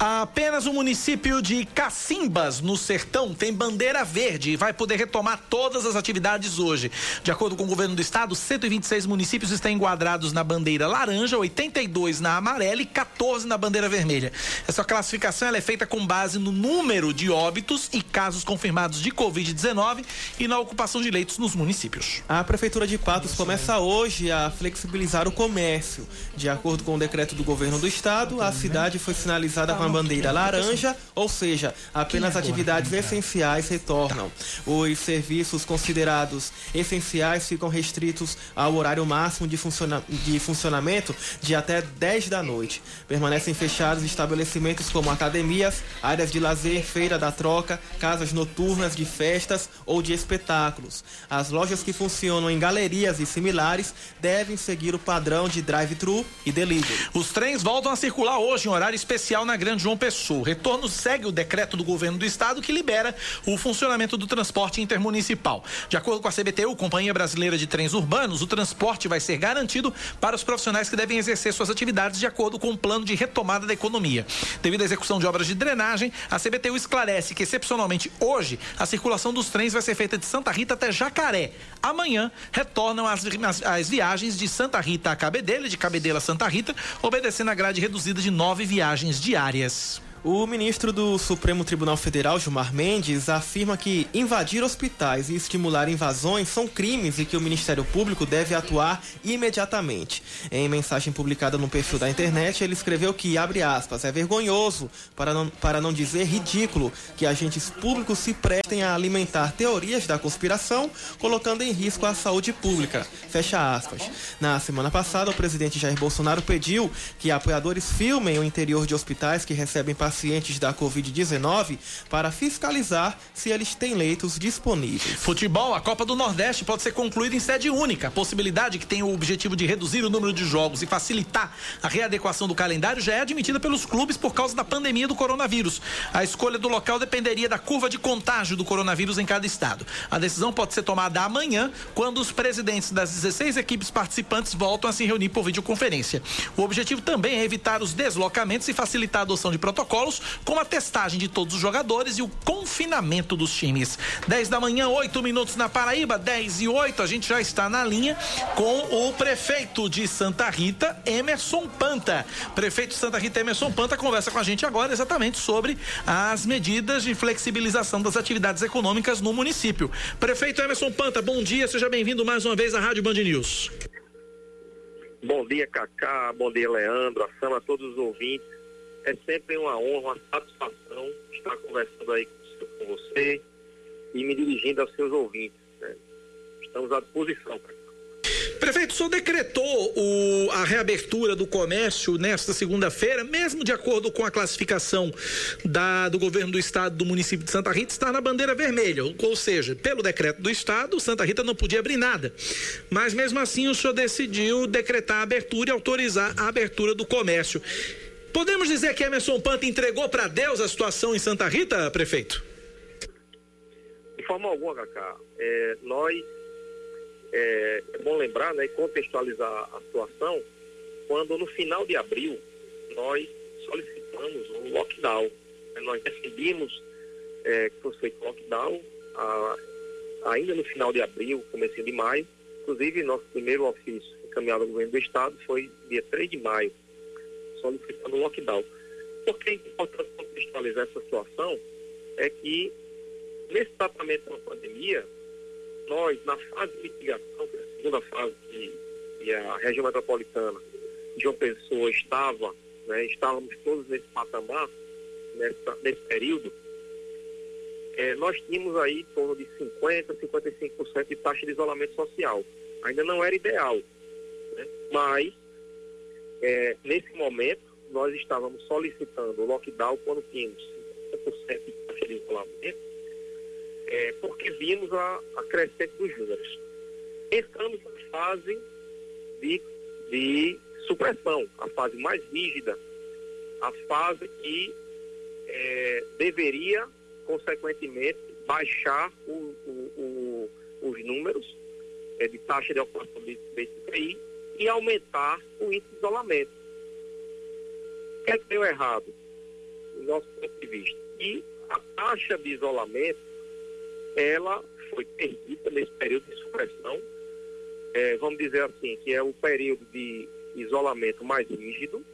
Apenas o município de Cacimbas, no Sertão, tem bandeira verde e vai poder retomar todas as atividades hoje. De acordo com o governo do estado, 126 municípios estão enquadrados na bandeira laranja, 82 na amarela e 14 na bandeira vermelha. Essa classificação é feita com base no número de óbitos e casos confirmados de Covid-19 e na ocupação de leitos nos municípios. A Prefeitura de Patos começa hoje a flexibilizar o comércio. De acordo com o decreto do governo do estado, a cidade foi sinalizada com a bandeira laranja, ou seja, apenas atividades essenciais retornam. Os serviços considerados essenciais ficam restritos ao horário máximo de, funciona de funcionamento de até 10 da noite. Permanecem fechados estabelecimentos como academias, áreas de lazer, feira da troca, casas noturnas de festas ou de espetáculos. As lojas que funcionam em galerias e similares devem seguir o padrão de drive-thru e delivery. Os trens voltam a circular hoje em horário especial na Grande João Pessoa. O retorno segue o decreto do governo do estado que libera o funcionamento do transporte intermunicipal. De acordo com a CBTU, Companhia Brasileira de Trens Urbanos, o transporte vai ser garantido para os profissionais que devem exercer suas atividades de acordo com o plano de retomada da economia. Devido à execução de obras de drenagem, a CBTU esclarece que, excepcionalmente hoje, a circulação dos trens vai ser feita de Santa Rita até Jacaré. Amanhã, retornam as, as, as viagens de Santa Rita a Cabedelo e de Cabedelo a Santa Rita, obedecendo a grade reduzida de nove viagens diárias áreas. O ministro do Supremo Tribunal Federal, Gilmar Mendes, afirma que invadir hospitais e estimular invasões são crimes e que o Ministério Público deve atuar imediatamente. Em mensagem publicada no perfil da internet, ele escreveu que, abre aspas, é vergonhoso, para não, para não dizer ridículo, que agentes públicos se prestem a alimentar teorias da conspiração, colocando em risco a saúde pública. Fecha aspas. Na semana passada, o presidente Jair Bolsonaro pediu que apoiadores filmem o interior de hospitais que recebem pacientes pacientes da Covid-19 para fiscalizar se eles têm leitos disponíveis. Futebol, a Copa do Nordeste pode ser concluída em sede única. Possibilidade que tem o objetivo de reduzir o número de jogos e facilitar a readequação do calendário já é admitida pelos clubes por causa da pandemia do coronavírus. A escolha do local dependeria da curva de contágio do coronavírus em cada estado. A decisão pode ser tomada amanhã, quando os presidentes das 16 equipes participantes voltam a se reunir por videoconferência. O objetivo também é evitar os deslocamentos e facilitar a adoção de protocolos, como a testagem de todos os jogadores e o confinamento dos times. 10 da manhã, 8 minutos na Paraíba, 10 e 8. A gente já está na linha com o prefeito de Santa Rita, Emerson Panta. Prefeito de Santa Rita, Emerson Panta, conversa com a gente agora exatamente sobre as medidas de flexibilização das atividades econômicas no município. Prefeito Emerson Panta, bom dia, seja bem-vindo mais uma vez à Rádio Band News. Bom dia, Cacá. Bom dia, Leandro. Assama a todos os ouvintes. É sempre uma honra, uma satisfação estar conversando aí com você e me dirigindo aos seus ouvintes. Né? Estamos à disposição. Prefeito, o senhor decretou o, a reabertura do comércio nesta segunda-feira, mesmo de acordo com a classificação da, do governo do estado do município de Santa Rita, está na bandeira vermelha. Ou seja, pelo decreto do estado, Santa Rita não podia abrir nada. Mas mesmo assim o senhor decidiu decretar a abertura e autorizar a abertura do comércio. Podemos dizer que Emerson Panta entregou para Deus a situação em Santa Rita, prefeito? De forma alguma, Cacá. É, nós é, é, bom lembrar né, e contextualizar a situação, quando no final de abril nós solicitamos um lockdown. Né, nós decidimos é, que fosse feito lockdown a, ainda no final de abril, começo de maio. Inclusive, nosso primeiro ofício encaminhado ao governo do Estado foi dia 3 de maio, solicitando um lockdown. Por que é importante contextualizar essa situação? É que nesse tratamento da pandemia, nós, na fase de mitigação, que é a segunda fase que, que a região metropolitana de uma pessoa estava, né, estávamos todos nesse patamar, nessa, nesse período, é, nós tínhamos aí em torno de 50%, 55% de taxa de isolamento social. Ainda não era ideal, né? mas é, nesse momento nós estávamos solicitando o lockdown quando tínhamos 50% de taxa de isolamento é, porque vimos a, a crescente dos números. Estamos na fase de, de supressão, a fase mais rígida, a fase que é, deveria, consequentemente, baixar o, o, o, os números é, de taxa de ocupação de TI e aumentar o índice de isolamento. O que é que deu errado, do nosso ponto de vista? E a taxa de isolamento ela foi perdida nesse período de supressão, é, vamos dizer assim, que é o período de isolamento mais rígido,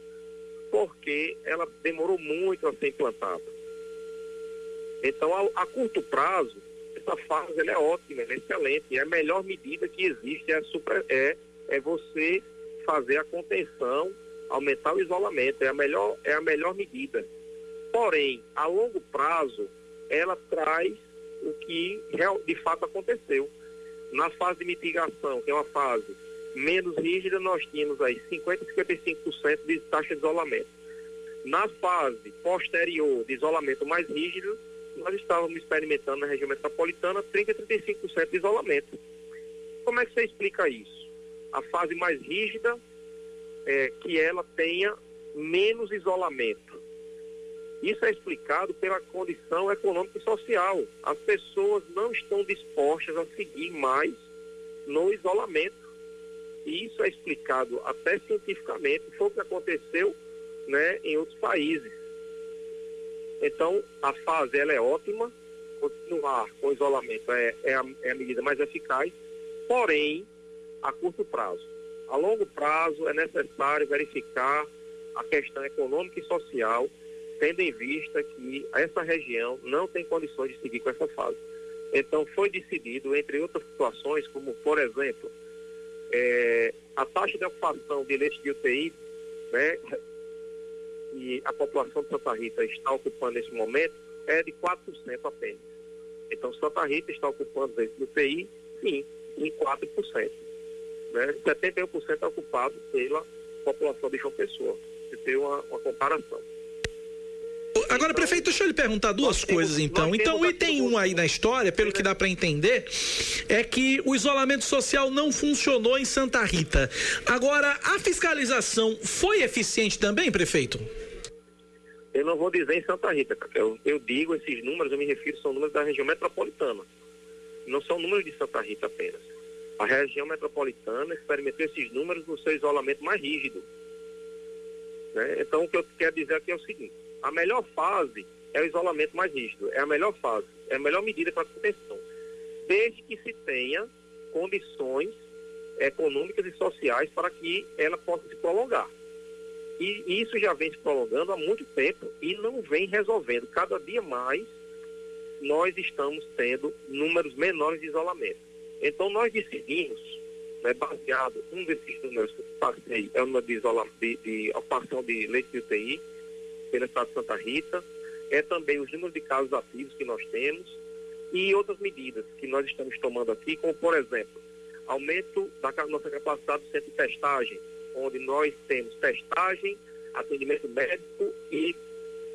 porque ela demorou muito a ser implantada. Então, a, a curto prazo, essa fase é ótima, é excelente, e a melhor medida que existe é, super, é, é você fazer a contenção, aumentar o isolamento, é a melhor, é a melhor medida. Porém, a longo prazo, ela traz o que de fato aconteceu. Na fase de mitigação, que é uma fase menos rígida, nós tínhamos aí 50% e 55% de taxa de isolamento. Na fase posterior de isolamento mais rígido, nós estávamos experimentando na região metropolitana 30% e 35% de isolamento. Como é que você explica isso? A fase mais rígida é que ela tenha menos isolamento. Isso é explicado pela condição econômica e social. As pessoas não estão dispostas a seguir mais no isolamento. E isso é explicado até cientificamente, foi o que aconteceu né, em outros países. Então, a fase ela é ótima, continuar com isolamento é, é, a, é a medida mais eficaz, porém, a curto prazo. A longo prazo é necessário verificar a questão econômica e social tendo em vista que essa região não tem condições de seguir com essa fase. Então, foi decidido, entre outras situações, como, por exemplo, é, a taxa de ocupação de leitos de UTI, né, e a população de Santa Rita está ocupando nesse momento, é de 4% apenas. Então, Santa Rita está ocupando leitos de UTI, sim, em 4%. Né? 71% é ocupado pela população de João Pessoa, para ter uma, uma comparação. Agora, prefeito, deixa eu lhe perguntar duas coisas então. Então, o item 1 um aí na história, pelo que dá para entender, é que o isolamento social não funcionou em Santa Rita. Agora, a fiscalização foi eficiente também, prefeito? Eu não vou dizer em Santa Rita, eu, eu digo esses números, eu me refiro, são números da região metropolitana. Não são números de Santa Rita apenas. A região metropolitana experimentou esses números no seu isolamento mais rígido. Né? Então, o que eu quero dizer aqui é o seguinte: a melhor fase é o isolamento mais rígido, é a melhor fase, é a melhor medida para a contenção, desde que se tenha condições econômicas e sociais para que ela possa se prolongar. E isso já vem se prolongando há muito tempo e não vem resolvendo. Cada dia mais nós estamos tendo números menores de isolamento. Então nós decidimos, né, baseado, um desses números que passei é número de, isolamento, de, de ocupação de leite de UTI pelo Estado de Santa Rita, é também os números de casos ativos que nós temos e outras medidas que nós estamos tomando aqui, como por exemplo, aumento da nossa capacidade do centro de testagem, onde nós temos testagem, atendimento médico e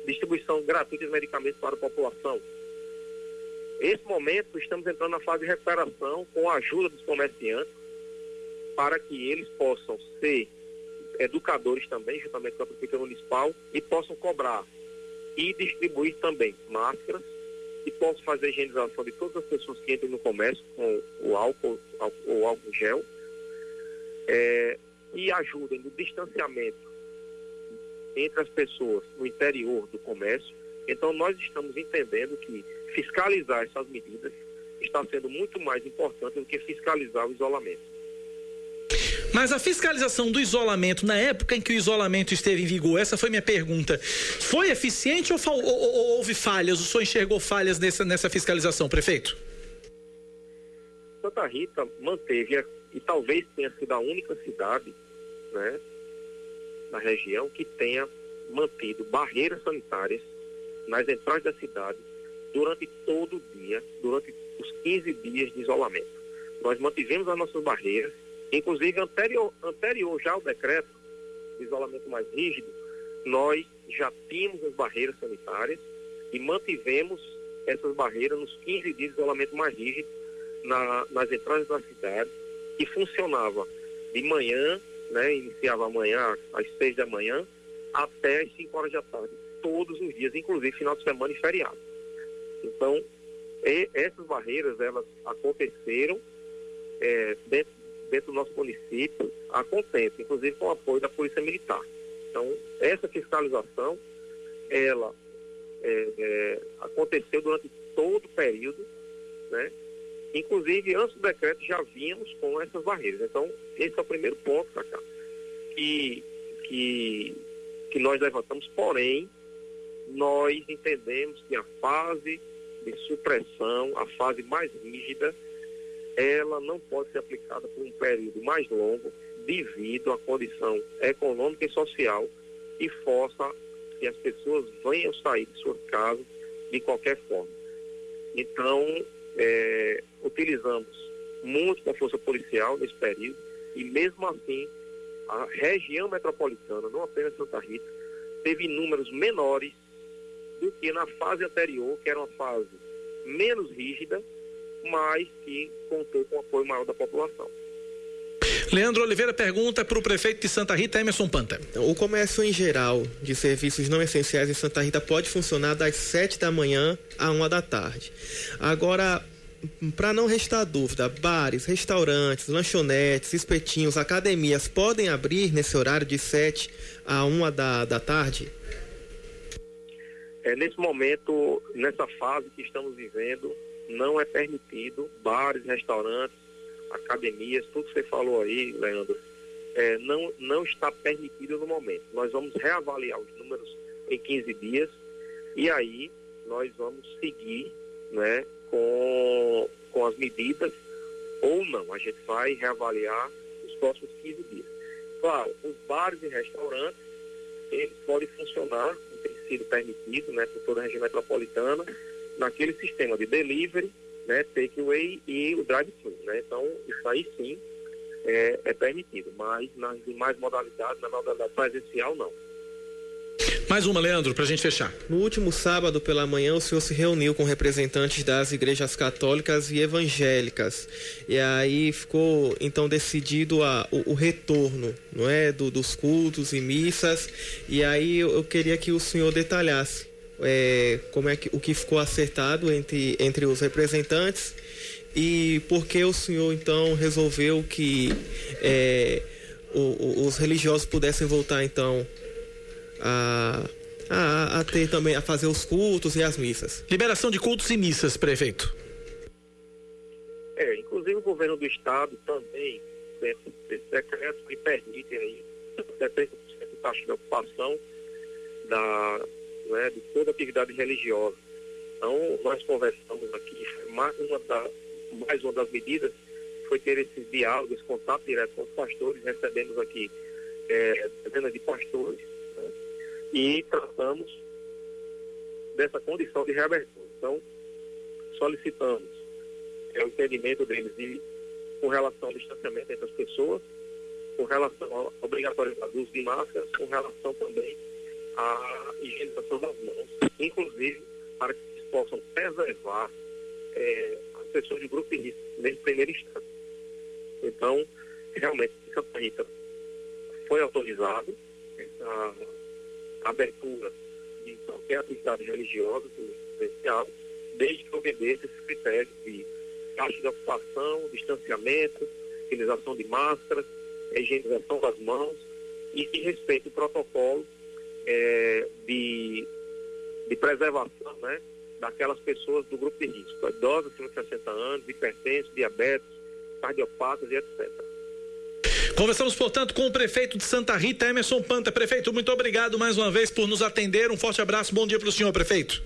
distribuição gratuita de medicamentos para a população. Esse momento, estamos entrando na fase de recuperação com a ajuda dos comerciantes, para que eles possam ser educadores também, juntamente com a Prefeitura Municipal, e possam cobrar e distribuir também máscaras e possam fazer a higienização de todas as pessoas que entram no comércio com o álcool, o álcool gel, é, e ajudem no distanciamento entre as pessoas no interior do comércio. Então, nós estamos entendendo que fiscalizar essas medidas está sendo muito mais importante do que fiscalizar o isolamento. Mas a fiscalização do isolamento, na época em que o isolamento esteve em vigor, essa foi minha pergunta, foi eficiente ou, ou, ou houve falhas? O senhor enxergou falhas nessa, nessa fiscalização, prefeito? Santa Rita manteve, e talvez tenha sido a única cidade né, na região que tenha mantido barreiras sanitárias nas entradas da cidade durante todo o dia, durante os 15 dias de isolamento. Nós mantivemos as nossas barreiras, inclusive anterior, anterior já ao decreto de isolamento mais rígido, nós já tínhamos as barreiras sanitárias e mantivemos essas barreiras nos 15 dias de isolamento mais rígido na, nas entradas da cidade, que funcionava de manhã, né, iniciava amanhã às 6 da manhã, até às 5 horas da tarde, todos os dias, inclusive final de semana e feriado. Então, e, essas barreiras, elas aconteceram é, dentro, dentro do nosso município há contento, inclusive com o apoio da Polícia Militar. Então, essa fiscalização, ela é, é, aconteceu durante todo o período, né? Inclusive, antes do decreto, já vínhamos com essas barreiras. Então, esse é o primeiro ponto, Cacá, que, que, que nós levantamos, porém, nós entendemos que a fase de supressão, a fase mais rígida, ela não pode ser aplicada por um período mais longo devido à condição econômica e social que força que as pessoas venham sair de suas casas de qualquer forma. Então, é, utilizamos muito com a força policial nesse período e mesmo assim a região metropolitana, não apenas Santa Rita, teve números menores do que na fase anterior, que era uma fase menos rígida, mas que contou com o apoio maior da população. Leandro Oliveira pergunta para o prefeito de Santa Rita, Emerson Panta. O comércio em geral de serviços não essenciais em Santa Rita pode funcionar das 7 da manhã à 1 da tarde. Agora, para não restar dúvida, bares, restaurantes, lanchonetes, espetinhos, academias podem abrir nesse horário de 7 a 1 da, da tarde? É, nesse momento, nessa fase que estamos vivendo, não é permitido bares, restaurantes, academias, tudo que você falou aí, Leandro, é, não, não está permitido no momento. Nós vamos reavaliar os números em 15 dias e aí nós vamos seguir né, com, com as medidas ou não. A gente vai reavaliar os próximos 15 dias. Claro, os bares e restaurantes, eles podem funcionar sido permitido né, por toda a região metropolitana naquele sistema de delivery, né, takeaway e o drive-thru. Né? Então, isso aí sim é, é, permitido, mas nas demais modalidades, na modalidade presencial, não. Mais uma, Leandro, para a gente fechar. No último sábado pela manhã, o senhor se reuniu com representantes das igrejas católicas e evangélicas. E aí ficou então decidido a, o, o retorno, não é, do, dos cultos e missas. E aí eu, eu queria que o senhor detalhasse é, como é que o que ficou acertado entre, entre os representantes e por que o senhor então resolveu que é, o, o, os religiosos pudessem voltar então a, a, a, ter também, a fazer os cultos e as missas. Liberação de cultos e missas, prefeito. É, inclusive o governo do estado também, dentro desse decreto, que permite aí 70% de taxa de ocupação da, né, de toda atividade religiosa. Então, nós conversamos aqui, mais uma, da, mais uma das medidas foi ter esses diálogos, contato direto com os pastores, recebemos aqui é, dezenas de pastores, e tratamos dessa condição de reabertura. Então, solicitamos é, o entendimento deles de, com relação ao distanciamento entre as pessoas, com relação à obrigatoriedade uso de máscaras, com relação também à higienização das mãos, inclusive para que eles possam preservar é, as pessoas de grupo de risco nesse primeiro instante. Então, realmente, Santa Rita foi autorizado abertura de qualquer atividade religiosa presencial, desde que obedeça esses critérios de taxa de ocupação, distanciamento, utilização de máscaras, higienização das mãos e que respeite o protocolo é, de, de preservação né, daquelas pessoas do grupo de risco, idosos acima de 60 anos, hipertensos, diabetes, cardiopatas e etc. Conversamos, portanto, com o prefeito de Santa Rita, Emerson Panta. Prefeito, muito obrigado mais uma vez por nos atender. Um forte abraço, bom dia para o senhor, prefeito.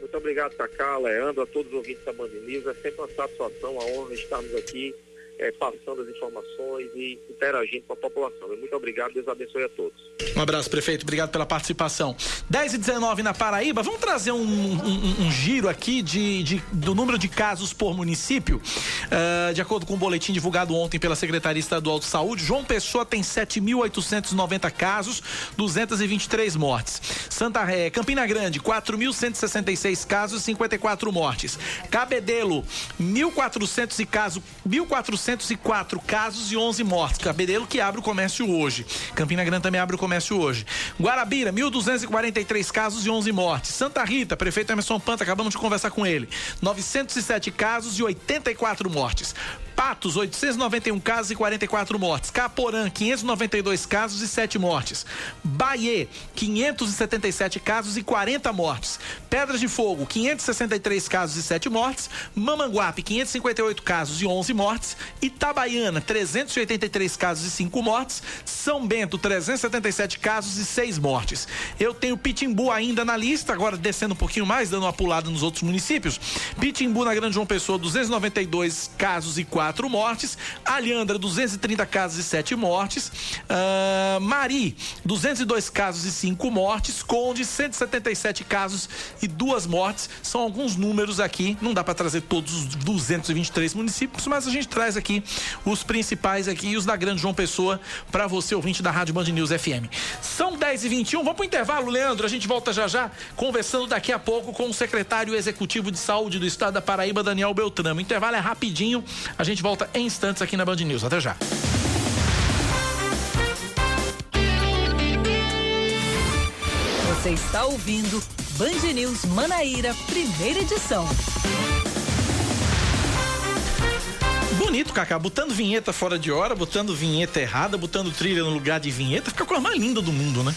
Muito obrigado, Cacá, Leandro, a todos os ouvintes da Band News. É sempre uma satisfação, a honra estarmos aqui é, passando as informações e interagindo com a população. Muito obrigado, Deus abençoe a todos. Um abraço, prefeito. Obrigado pela participação. 10 e 19 na Paraíba. Vamos trazer um, um, um giro aqui de, de, do número de casos por município. Uh, de acordo com o boletim divulgado ontem pela Secretaria Estadual de Saúde, João Pessoa tem 7.890 casos, 223 mortes. Santa Ré, Campina Grande, 4.166 casos, 54 mortes. Cabedelo, 1.400 casos, 1.400 404 casos e 11 mortes. Cabedelo que abre o comércio hoje. Campina Grande também abre o comércio hoje. Guarabira, 1.243 casos e 11 mortes. Santa Rita, prefeito Emerson Panta, acabamos de conversar com ele. 907 casos e 84 mortes. Patos, 891 casos e 44 mortes. Caporã, 592 casos e 7 mortes. Bahia, 577 casos e 40 mortes. Pedras de Fogo, 563 casos e 7 mortes. Mamanguape, 558 casos e 11 mortes. Itabaiana, 383 casos e 5 mortes. São Bento, 377 casos e 6 mortes. Eu tenho Pitimbu ainda na lista, agora descendo um pouquinho mais, dando uma pulada nos outros municípios. Pitimbu, na Grande João Pessoa, 292 casos e 4 quatro mortes. Alhandra, 230 casos e 7 mortes. Uh, Mari, 202 casos e 5 mortes. Conde, 177 casos e duas mortes. São alguns números aqui. Não dá para trazer todos os 223 municípios, mas a gente traz aqui os principais aqui e os da Grande João Pessoa para você, ouvinte da Rádio Band News FM. São 10 e 21 Vamos pro intervalo, Leandro. A gente volta já já, conversando daqui a pouco com o secretário executivo de saúde do estado da Paraíba, Daniel Beltramo. O intervalo é rapidinho. A gente gente volta em instantes aqui na Band News. Até já. Você está ouvindo Band News Manaíra, primeira edição. Bonito, Cacá, botando vinheta fora de hora, botando vinheta errada, botando trilha no lugar de vinheta, fica a coisa mais linda do mundo, né?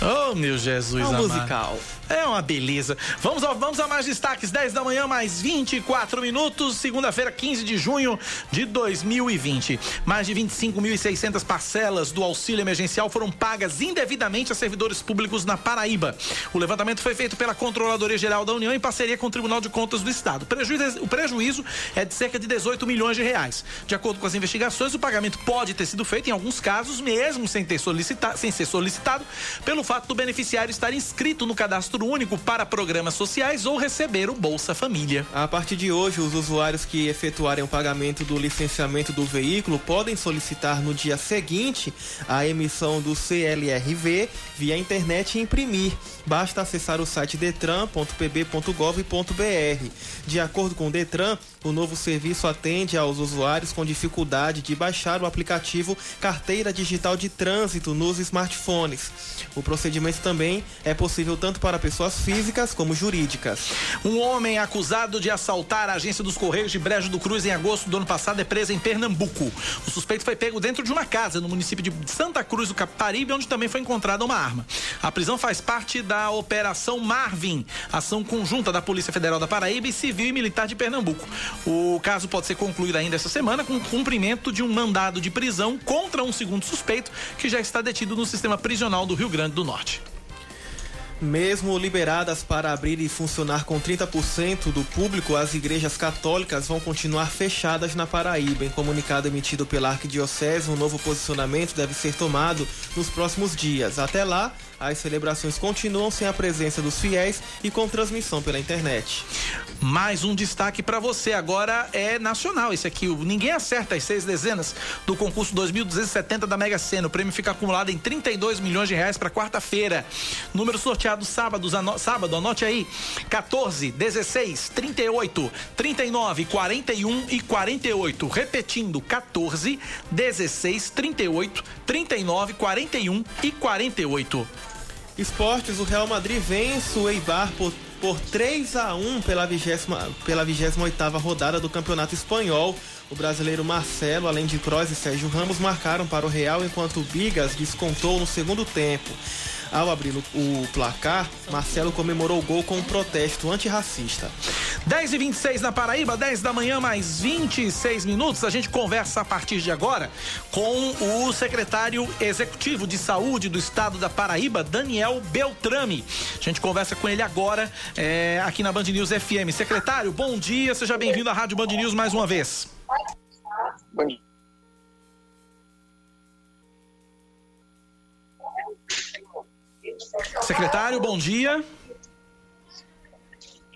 Oh, meu Jesus, é um amado. musical. É uma beleza. Vamos a, vamos a mais destaques. 10 da manhã, mais 24 minutos. Segunda-feira, 15 de junho de 2020. Mais de 25.600 parcelas do auxílio emergencial foram pagas indevidamente a servidores públicos na Paraíba. O levantamento foi feito pela Controladoria Geral da União em parceria com o Tribunal de Contas do Estado. O prejuízo, o prejuízo é de cerca de 18 milhões de reais. De acordo com as investigações, o pagamento pode ter sido feito em alguns casos, mesmo sem, ter solicita sem ser solicitado, pelo fato do beneficiário estar inscrito no cadastro único para programas sociais ou receber o Bolsa Família. A partir de hoje, os usuários que efetuarem o pagamento do licenciamento do veículo podem solicitar no dia seguinte a emissão do CLRV via internet e imprimir. Basta acessar o site detran.pb.gov.br. De acordo com o Detran, o novo serviço atende aos usuários com dificuldade de baixar o aplicativo Carteira Digital de Trânsito nos smartphones. O procedimento também é possível tanto para pessoas físicas como jurídicas. Um homem acusado de assaltar a agência dos Correios de Brejo do Cruz em agosto do ano passado é preso em Pernambuco. O suspeito foi pego dentro de uma casa no município de Santa Cruz do Caparibe, onde também foi encontrada uma arma. A prisão faz parte da Operação Marvin, ação conjunta da Polícia Federal da Paraíba e Civil e Militar de Pernambuco. O caso pode ser concluído ainda essa semana com o cumprimento de um mandado de prisão contra um segundo suspeito que já está detido no sistema prisional do Rio Grande do Norte. Mesmo liberadas para abrir e funcionar com 30% do público, as igrejas católicas vão continuar fechadas na Paraíba. Em comunicado emitido pela Arquidiocese, um novo posicionamento deve ser tomado nos próximos dias. Até lá, as celebrações continuam sem a presença dos fiéis e com transmissão pela internet. Mais um destaque para você agora é nacional. Esse aqui, Ninguém Acerta as seis dezenas do concurso 2270 da Mega Sena. O prêmio fica acumulado em 32 milhões de reais para quarta-feira. Número sorteado sábado, ano, sábado, anote aí: 14, 16, 38, 39, 41 e 48. Repetindo: 14, 16, 38, 39, 41 e 48. Esportes, o Real Madrid vence o Eibar por, por 3 a 1 pela 20 pela 28ª rodada do Campeonato Espanhol. O brasileiro Marcelo, além de Kroos e Sérgio Ramos, marcaram para o Real enquanto o Bigas descontou no segundo tempo. Ao abrir o, placar, Marcelo comemorou o gol com um protesto antirracista. 10 e 26 na Paraíba, 10 da manhã, mais 26 minutos. A gente conversa a partir de agora com o secretário executivo de saúde do estado da Paraíba, Daniel Beltrame. A gente conversa com ele agora é, aqui na Band News FM. Secretário, bom dia, seja bem-vindo à Rádio Band News mais uma vez. Bom dia. Secretário, bom dia.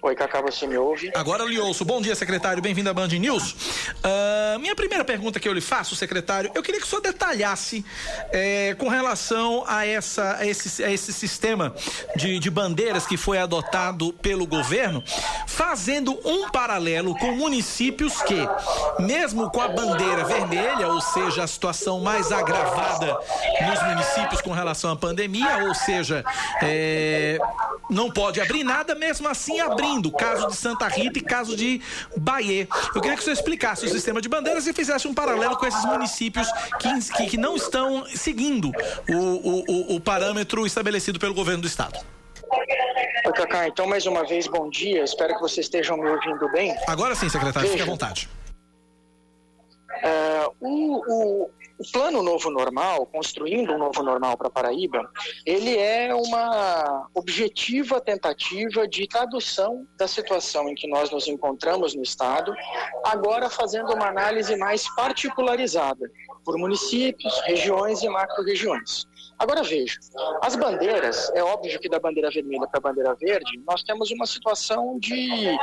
Oi, Cacá, você me ouve? Agora eu lhe ouço. Bom dia, secretário. Bem-vindo à Band News. Uh, minha primeira pergunta que eu lhe faço, secretário, eu queria que o senhor detalhasse é, com relação a, essa, a, esse, a esse sistema de, de bandeiras que foi adotado pelo governo, fazendo um paralelo com municípios que, mesmo com a bandeira vermelha, ou seja, a situação mais agravada nos municípios com relação à pandemia, ou seja, é, não pode abrir nada, mesmo assim abrindo. Caso de Santa Rita e caso de Bahia. Eu queria que você explicasse o sistema de bandeiras e fizesse um paralelo com esses municípios que, que, que não estão seguindo o, o, o parâmetro estabelecido pelo governo do estado. Oi, Cacá, então mais uma vez, bom dia. Espero que vocês estejam me ouvindo bem. Agora sim, secretário, Veja, fique à vontade. Uh, o, o, o plano novo normal, construindo um novo normal para Paraíba, ele é uma objetiva tentativa de tradução da situação em que nós nos encontramos no estado, agora fazendo uma análise mais particularizada por municípios, regiões e macro-regiões. Agora veja, as bandeiras, é óbvio que da bandeira vermelha para a bandeira verde, nós temos uma situação de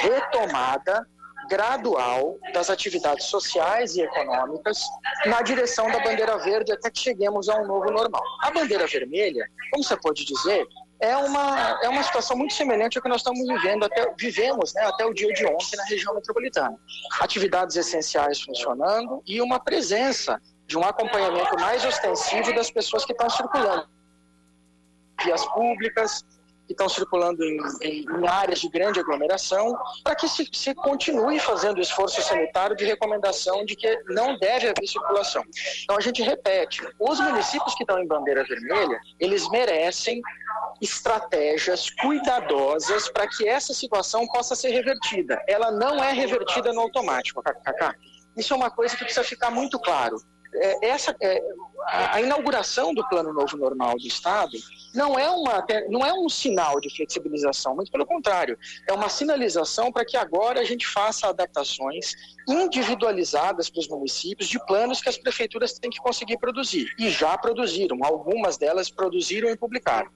retomada gradual das atividades sociais e econômicas na direção da bandeira verde até que cheguemos a um novo normal. A bandeira vermelha, como você pode dizer, é uma, é uma situação muito semelhante ao que nós estamos vivendo até, vivemos né, até o dia de ontem na região metropolitana. Atividades essenciais funcionando e uma presença de um acompanhamento mais ostensivo das pessoas que estão circulando. Vias públicas, que estão circulando em, em, em, áreas de grande aglomeração, para que se, se continue fazendo o esforço sanitário de recomendação de que não deve haver circulação. Então a gente repete, os municípios que estão em bandeira vermelha, eles merecem estratégias cuidadosas para que essa situação possa ser revertida. Ela não é revertida no automático, Cacá. Isso é uma coisa que precisa ficar muito claro. É, essa, é, a, inauguração do Plano Novo Normal do Estado não é, uma, não é um sinal de flexibilização, muito pelo contrário, é uma sinalização para que agora a gente faça adaptações individualizadas para os municípios de planos que as prefeituras têm que conseguir produzir. E já produziram, algumas delas produziram e publicaram.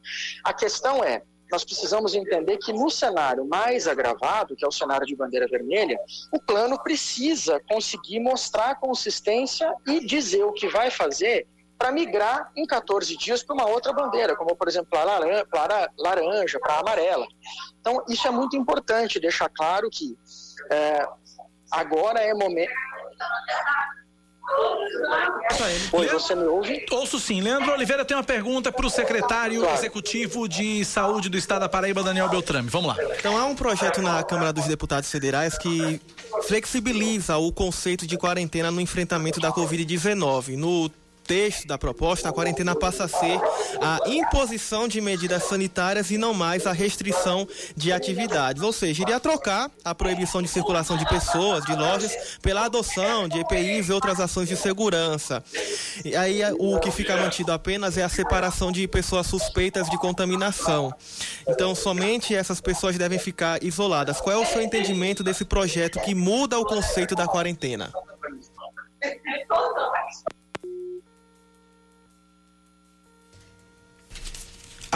A questão é, nós precisamos entender que no cenário mais agravado, que é o cenário de bandeira vermelha, o plano precisa conseguir mostrar consistência e dizer o que vai fazer para migrar em 14 dias para uma outra bandeira, como por exemplo para laranja, para amarela. Então, isso é muito importante deixar claro que é, agora é momento. Oi, você me ouve? Ouço sim. Leandro Oliveira tem uma pergunta para o secretário claro. executivo de saúde do estado da Paraíba, Daniel Beltrame. Vamos lá. Então, há um projeto na Câmara dos Deputados Federais que flexibiliza o conceito de quarentena no enfrentamento da Covid-19. No texto da proposta, a quarentena passa a ser a imposição de medidas sanitárias e não mais a restrição de atividades. Ou seja, iria trocar a proibição de circulação de pessoas, de lojas, pela adoção de EPIs e outras ações de segurança. E aí o que fica mantido apenas é a separação de pessoas suspeitas de contaminação. Então, somente essas pessoas devem ficar isoladas. Qual é o seu entendimento desse projeto que muda o conceito da quarentena?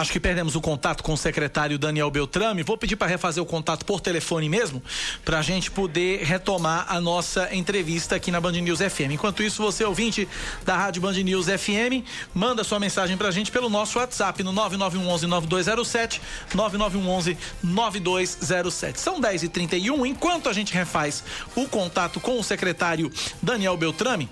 Acho que perdemos o contato com o secretário Daniel Beltrame. Vou pedir para refazer o contato por telefone mesmo, para a gente poder retomar a nossa entrevista aqui na Band News FM. Enquanto isso, você ouvinte da Rádio Band News FM, manda sua mensagem para a gente pelo nosso WhatsApp no 9911-9207, 9911-9207. São 10h31. Enquanto a gente refaz o contato com o secretário Daniel Beltrame,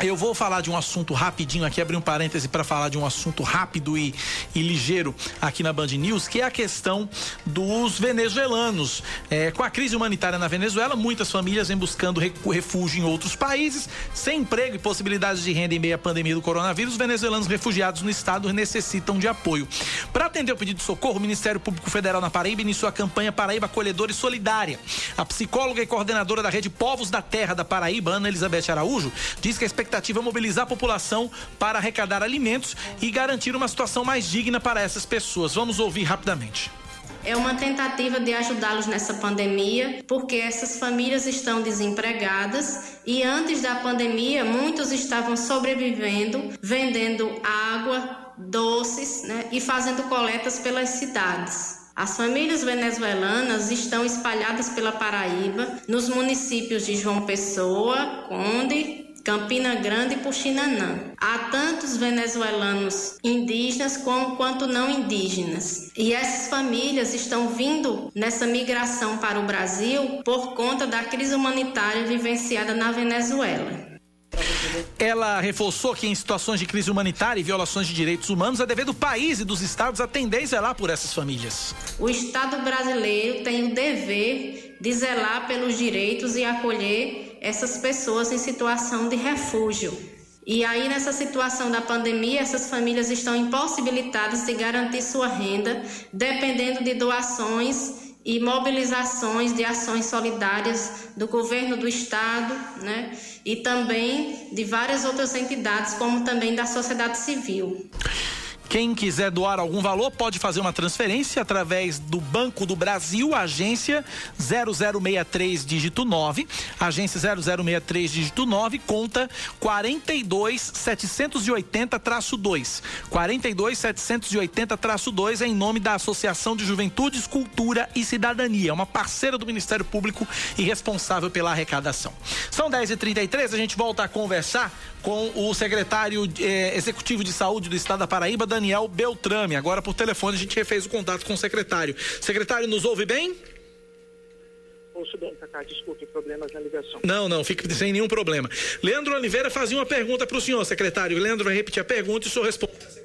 eu vou falar de um assunto rapidinho aqui, abrir um parêntese para falar de um assunto rápido e, e, ligeiro aqui na Band News, que é a questão dos venezuelanos. É, com a crise humanitária na Venezuela, muitas famílias vêm buscando refúgio em outros países, sem emprego e possibilidades de renda em meio à pandemia do coronavírus. Os venezuelanos refugiados no estado necessitam de apoio. Para atender o pedido de socorro, o Ministério Público Federal na Paraíba iniciou a campanha Paraíba Acolhedora e Solidária. A psicóloga e coordenadora da rede Povos da Terra da Paraíba, Ana Elizabeth Araújo, diz que a expectativa é mobilizar a população para arrecadar alimentos e garantir uma situação mais digna para essas pessoas. Vamos ouvir rapidamente. É uma tentativa de ajudá-los nessa pandemia, porque essas famílias estão desempregadas e antes da pandemia muitos estavam sobrevivendo, vendendo água, doces né, e fazendo coletas pelas cidades. As famílias venezuelanas estão espalhadas pela Paraíba, nos municípios de João Pessoa, Conde, Campina Grande e Puxinanã. Há tantos venezuelanos indígenas como quanto não indígenas. E essas famílias estão vindo nessa migração para o Brasil por conta da crise humanitária vivenciada na Venezuela. Ela reforçou que em situações de crise humanitária e violações de direitos humanos é dever do país e dos estados atender e zelar por essas famílias. O Estado brasileiro tem o dever de zelar pelos direitos e acolher essas pessoas em situação de refúgio. E aí, nessa situação da pandemia, essas famílias estão impossibilitadas de garantir sua renda, dependendo de doações e mobilizações de ações solidárias do governo do estado, né? E também de várias outras entidades, como também da sociedade civil. Quem quiser doar algum valor pode fazer uma transferência através do Banco do Brasil, agência 0063 dígito 9, agência 0063 dígito 9, conta 42780-2. 42780-2 é em nome da Associação de Juventudes, Cultura e Cidadania, é uma parceira do Ministério Público e responsável pela arrecadação. São 10h33, a gente volta a conversar com o secretário eh, executivo de saúde do estado da Paraíba, Daniel Beltrame. Agora por telefone a gente refez o contato com o secretário. Secretário, nos ouve bem? Ouço bem, Cacá, desculpe, problemas na ligação. Não, não, fique sem nenhum problema. Leandro Oliveira fazia uma pergunta para o senhor, secretário. Leandro vai repetir a pergunta e o senhor responde.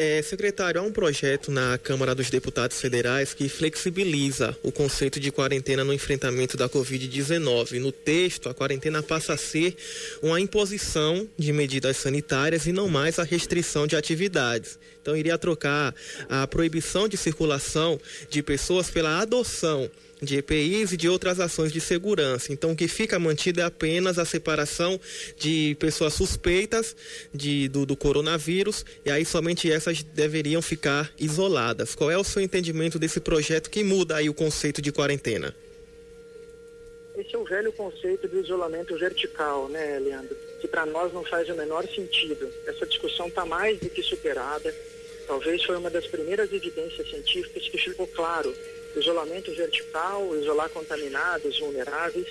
É, secretário, há um projeto na Câmara dos Deputados Federais que flexibiliza o conceito de quarentena no enfrentamento da Covid-19. No texto, a quarentena passa a ser uma imposição de medidas sanitárias e não mais a restrição de atividades. Então, iria trocar a proibição de circulação de pessoas pela adoção de EPIs e de outras ações de segurança. Então, o que fica mantido é apenas a separação de pessoas suspeitas de, do, do coronavírus e aí somente essas deveriam ficar isoladas. Qual é o seu entendimento desse projeto que muda aí o conceito de quarentena? Esse é o velho conceito do isolamento vertical, né, Leandro? Que para nós não faz o menor sentido. Essa discussão está mais do que superada. Talvez foi uma das primeiras evidências científicas que ficou claro. Isolamento vertical, isolar contaminados, vulneráveis,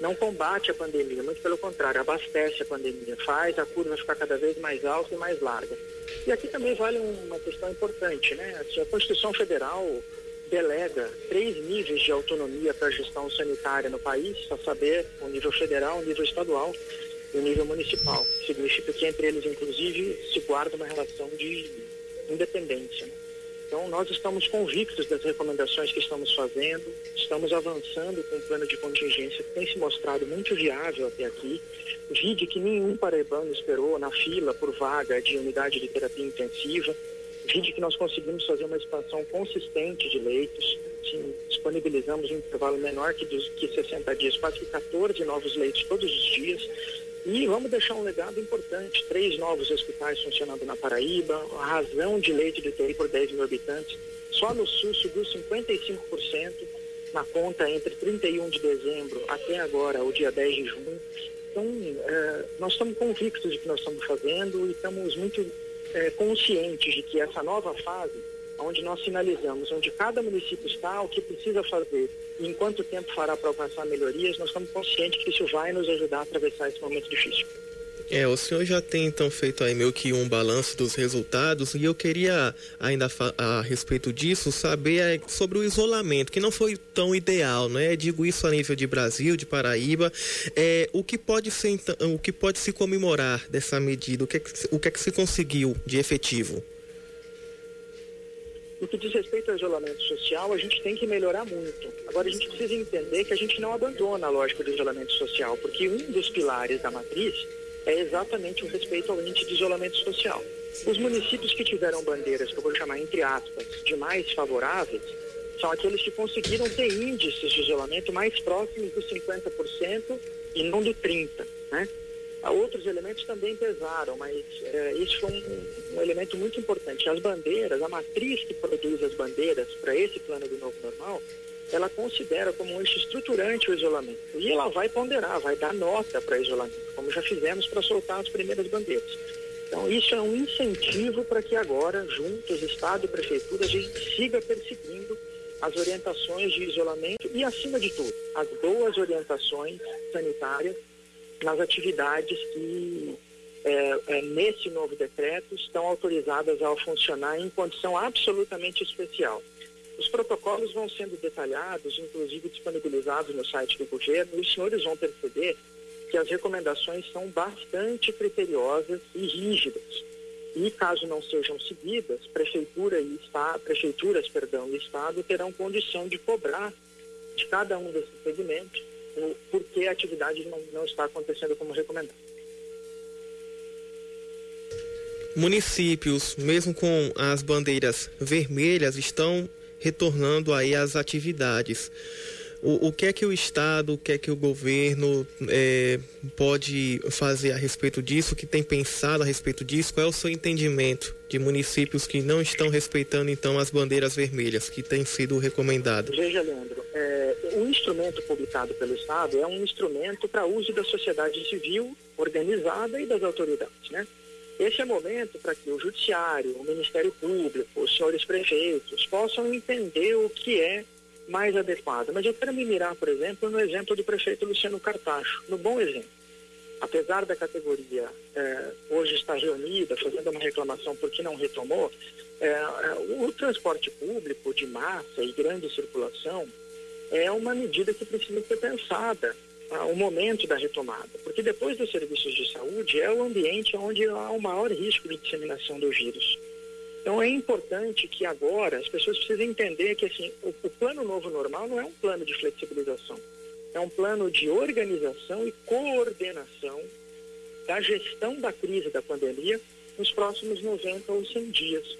não combate a pandemia, muito pelo contrário, abastece a pandemia, faz a curva ficar cada vez mais alta e mais larga. E aqui também vale uma questão importante, né? A Constituição Federal delega três níveis de autonomia para a gestão sanitária no país, a saber, o nível federal, o nível estadual e o nível municipal. Significa que entre eles, inclusive, se guarda uma relação de independência. Então, nós estamos convictos das recomendações que estamos fazendo, estamos avançando com um plano de contingência que tem se mostrado muito viável até aqui. Vide que nenhum paraibano esperou na fila por vaga de unidade de terapia intensiva. Vide que nós conseguimos fazer uma expansão consistente de leitos. Sim, disponibilizamos um intervalo menor que, dos, que 60 dias, quase que 14 novos leitos todos os dias. E vamos deixar um legado importante: três novos hospitais funcionando na Paraíba, a razão de leite de UTI por 10 mil habitantes. Só no Sul subiu 55% na conta entre 31 de dezembro até agora, o dia 10 de junho. Então, é, nós estamos convictos de que nós estamos fazendo e estamos muito é, conscientes de que essa nova fase onde nós sinalizamos onde cada município está, o que precisa fazer e em quanto tempo fará para alcançar melhorias, nós estamos conscientes que isso vai nos ajudar a atravessar esse momento difícil. É, o senhor já tem então feito aí meio que um balanço dos resultados e eu queria ainda a respeito disso saber é, sobre o isolamento, que não foi tão ideal, né? Digo isso a nível de Brasil, de Paraíba. É, o que pode ser então, o que pode se comemorar dessa medida? O que é que, o que, é que se conseguiu de efetivo? No que diz respeito ao isolamento social, a gente tem que melhorar muito. Agora, a gente precisa entender que a gente não abandona a lógica do isolamento social, porque um dos pilares da matriz é exatamente o respeito ao índice de isolamento social. Os municípios que tiveram bandeiras, que eu vou chamar entre aspas, de mais favoráveis, são aqueles que conseguiram ter índices de isolamento mais próximos dos 50% e não do 30%. Né? Outros elementos também pesaram, mas é, isso foi um, um, elemento muito importante. As bandeiras, a matriz que produz as bandeiras para esse plano do novo normal, ela considera como um eixo estruturante o isolamento. E ela vai ponderar, vai dar nota para isolamento, como já fizemos para soltar as primeiras bandeiras. Então, isso é um incentivo para que agora, juntos, Estado e Prefeitura, a gente siga perseguindo as orientações de isolamento e, acima de tudo, as boas orientações sanitárias nas atividades que, é, é, nesse novo decreto, estão autorizadas a funcionar em condição absolutamente especial. Os protocolos vão sendo detalhados, inclusive disponibilizados no site do governo, e os senhores vão perceber que as recomendações são bastante criteriosas e rígidas. E caso não sejam seguidas, prefeitura e estado, prefeituras, perdão, e estado terão condição de cobrar de cada um desses segmentos por que a atividade não, não está acontecendo como recomendado. Municípios, mesmo com as bandeiras vermelhas, estão retornando aí às atividades. O, o que é que o Estado, o que é que o governo é, pode fazer a respeito disso, o que tem pensado a respeito disso? Qual é o seu entendimento de municípios que não estão respeitando então as bandeiras vermelhas que têm sido recomendadas? Veja, Leandro, é, o instrumento publicado pelo Estado é um instrumento para uso da sociedade civil organizada e das autoridades, né? Esse é o momento para que o Judiciário, o Ministério Público, os senhores prefeitos possam entender o que é mais adequado. Mas eu quero me mirar, por exemplo, no exemplo do prefeito Luciano Cartacho, no bom exemplo. Apesar da categoria é, hoje estar reunida, fazendo uma reclamação porque não retomou, é, o transporte público de massa e grande circulação é uma medida que precisa ser pensada o momento da retomada, porque depois dos serviços de saúde é o ambiente onde há o maior risco de disseminação do vírus. Então é importante que agora as pessoas precisem entender que assim, o, o plano novo normal não é um plano de flexibilização, é um plano de organização e coordenação da gestão da crise da pandemia nos próximos 90 ou 100 dias.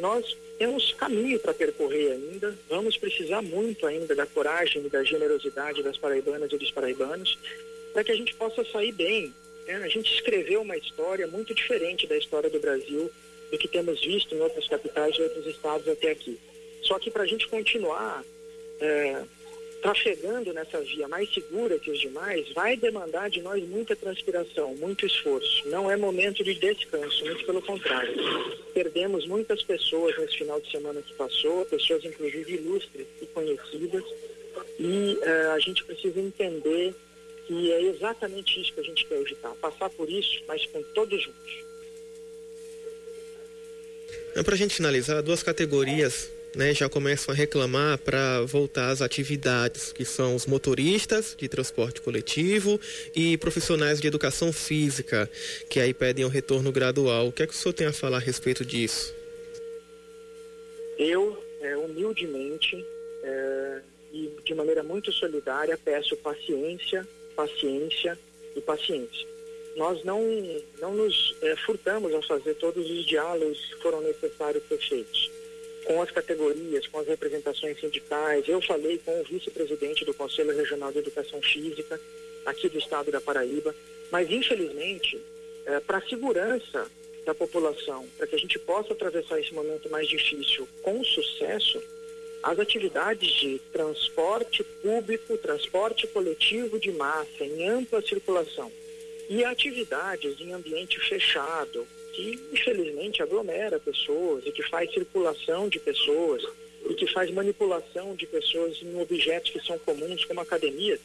nós temos caminho para percorrer ainda, vamos precisar muito ainda da coragem e da generosidade das paraibanas e dos paraibanos para que a gente possa sair bem. Né? A gente escreveu uma história muito diferente da história do Brasil, do que temos visto em outras capitais e outros estados até aqui. Só que para a gente continuar é, trafegando nessa via mais segura que os demais, vai demandar de nós muita transpiração, muito esforço. Não é momento de descanso, muito pelo contrário. Perdemos muitas pessoas nesse final de semana que passou, pessoas inclusive ilustres e conhecidas, e uh, a gente precisa entender que é exatamente isso que a gente quer evitar, passar por isso, mas com todos juntos. Para a gente finalizar, duas categorias né, já começam a reclamar para voltar às atividades, que são os motoristas de transporte coletivo e profissionais de educação física, que aí pedem um retorno gradual. O que é que o senhor tem a falar a respeito disso? Eu, é, humildemente é, e de maneira muito solidária, peço paciência, paciência e paciência. Nós não, não nos é, furtamos a fazer todos os diálogos que foram necessários ser feitos com as categorias, com as representações sindicais. Eu falei com o vice-presidente do Conselho Regional de Educação Física, aqui do estado da Paraíba, mas infelizmente, é, para a segurança da população, para que a gente possa atravessar esse momento mais difícil com sucesso, as atividades de transporte público, transporte coletivo de massa em ampla circulação e atividades em ambiente fechado, que infelizmente aglomera pessoas e que faz circulação de pessoas e que faz manipulação de pessoas em objetos que são comuns, como academia,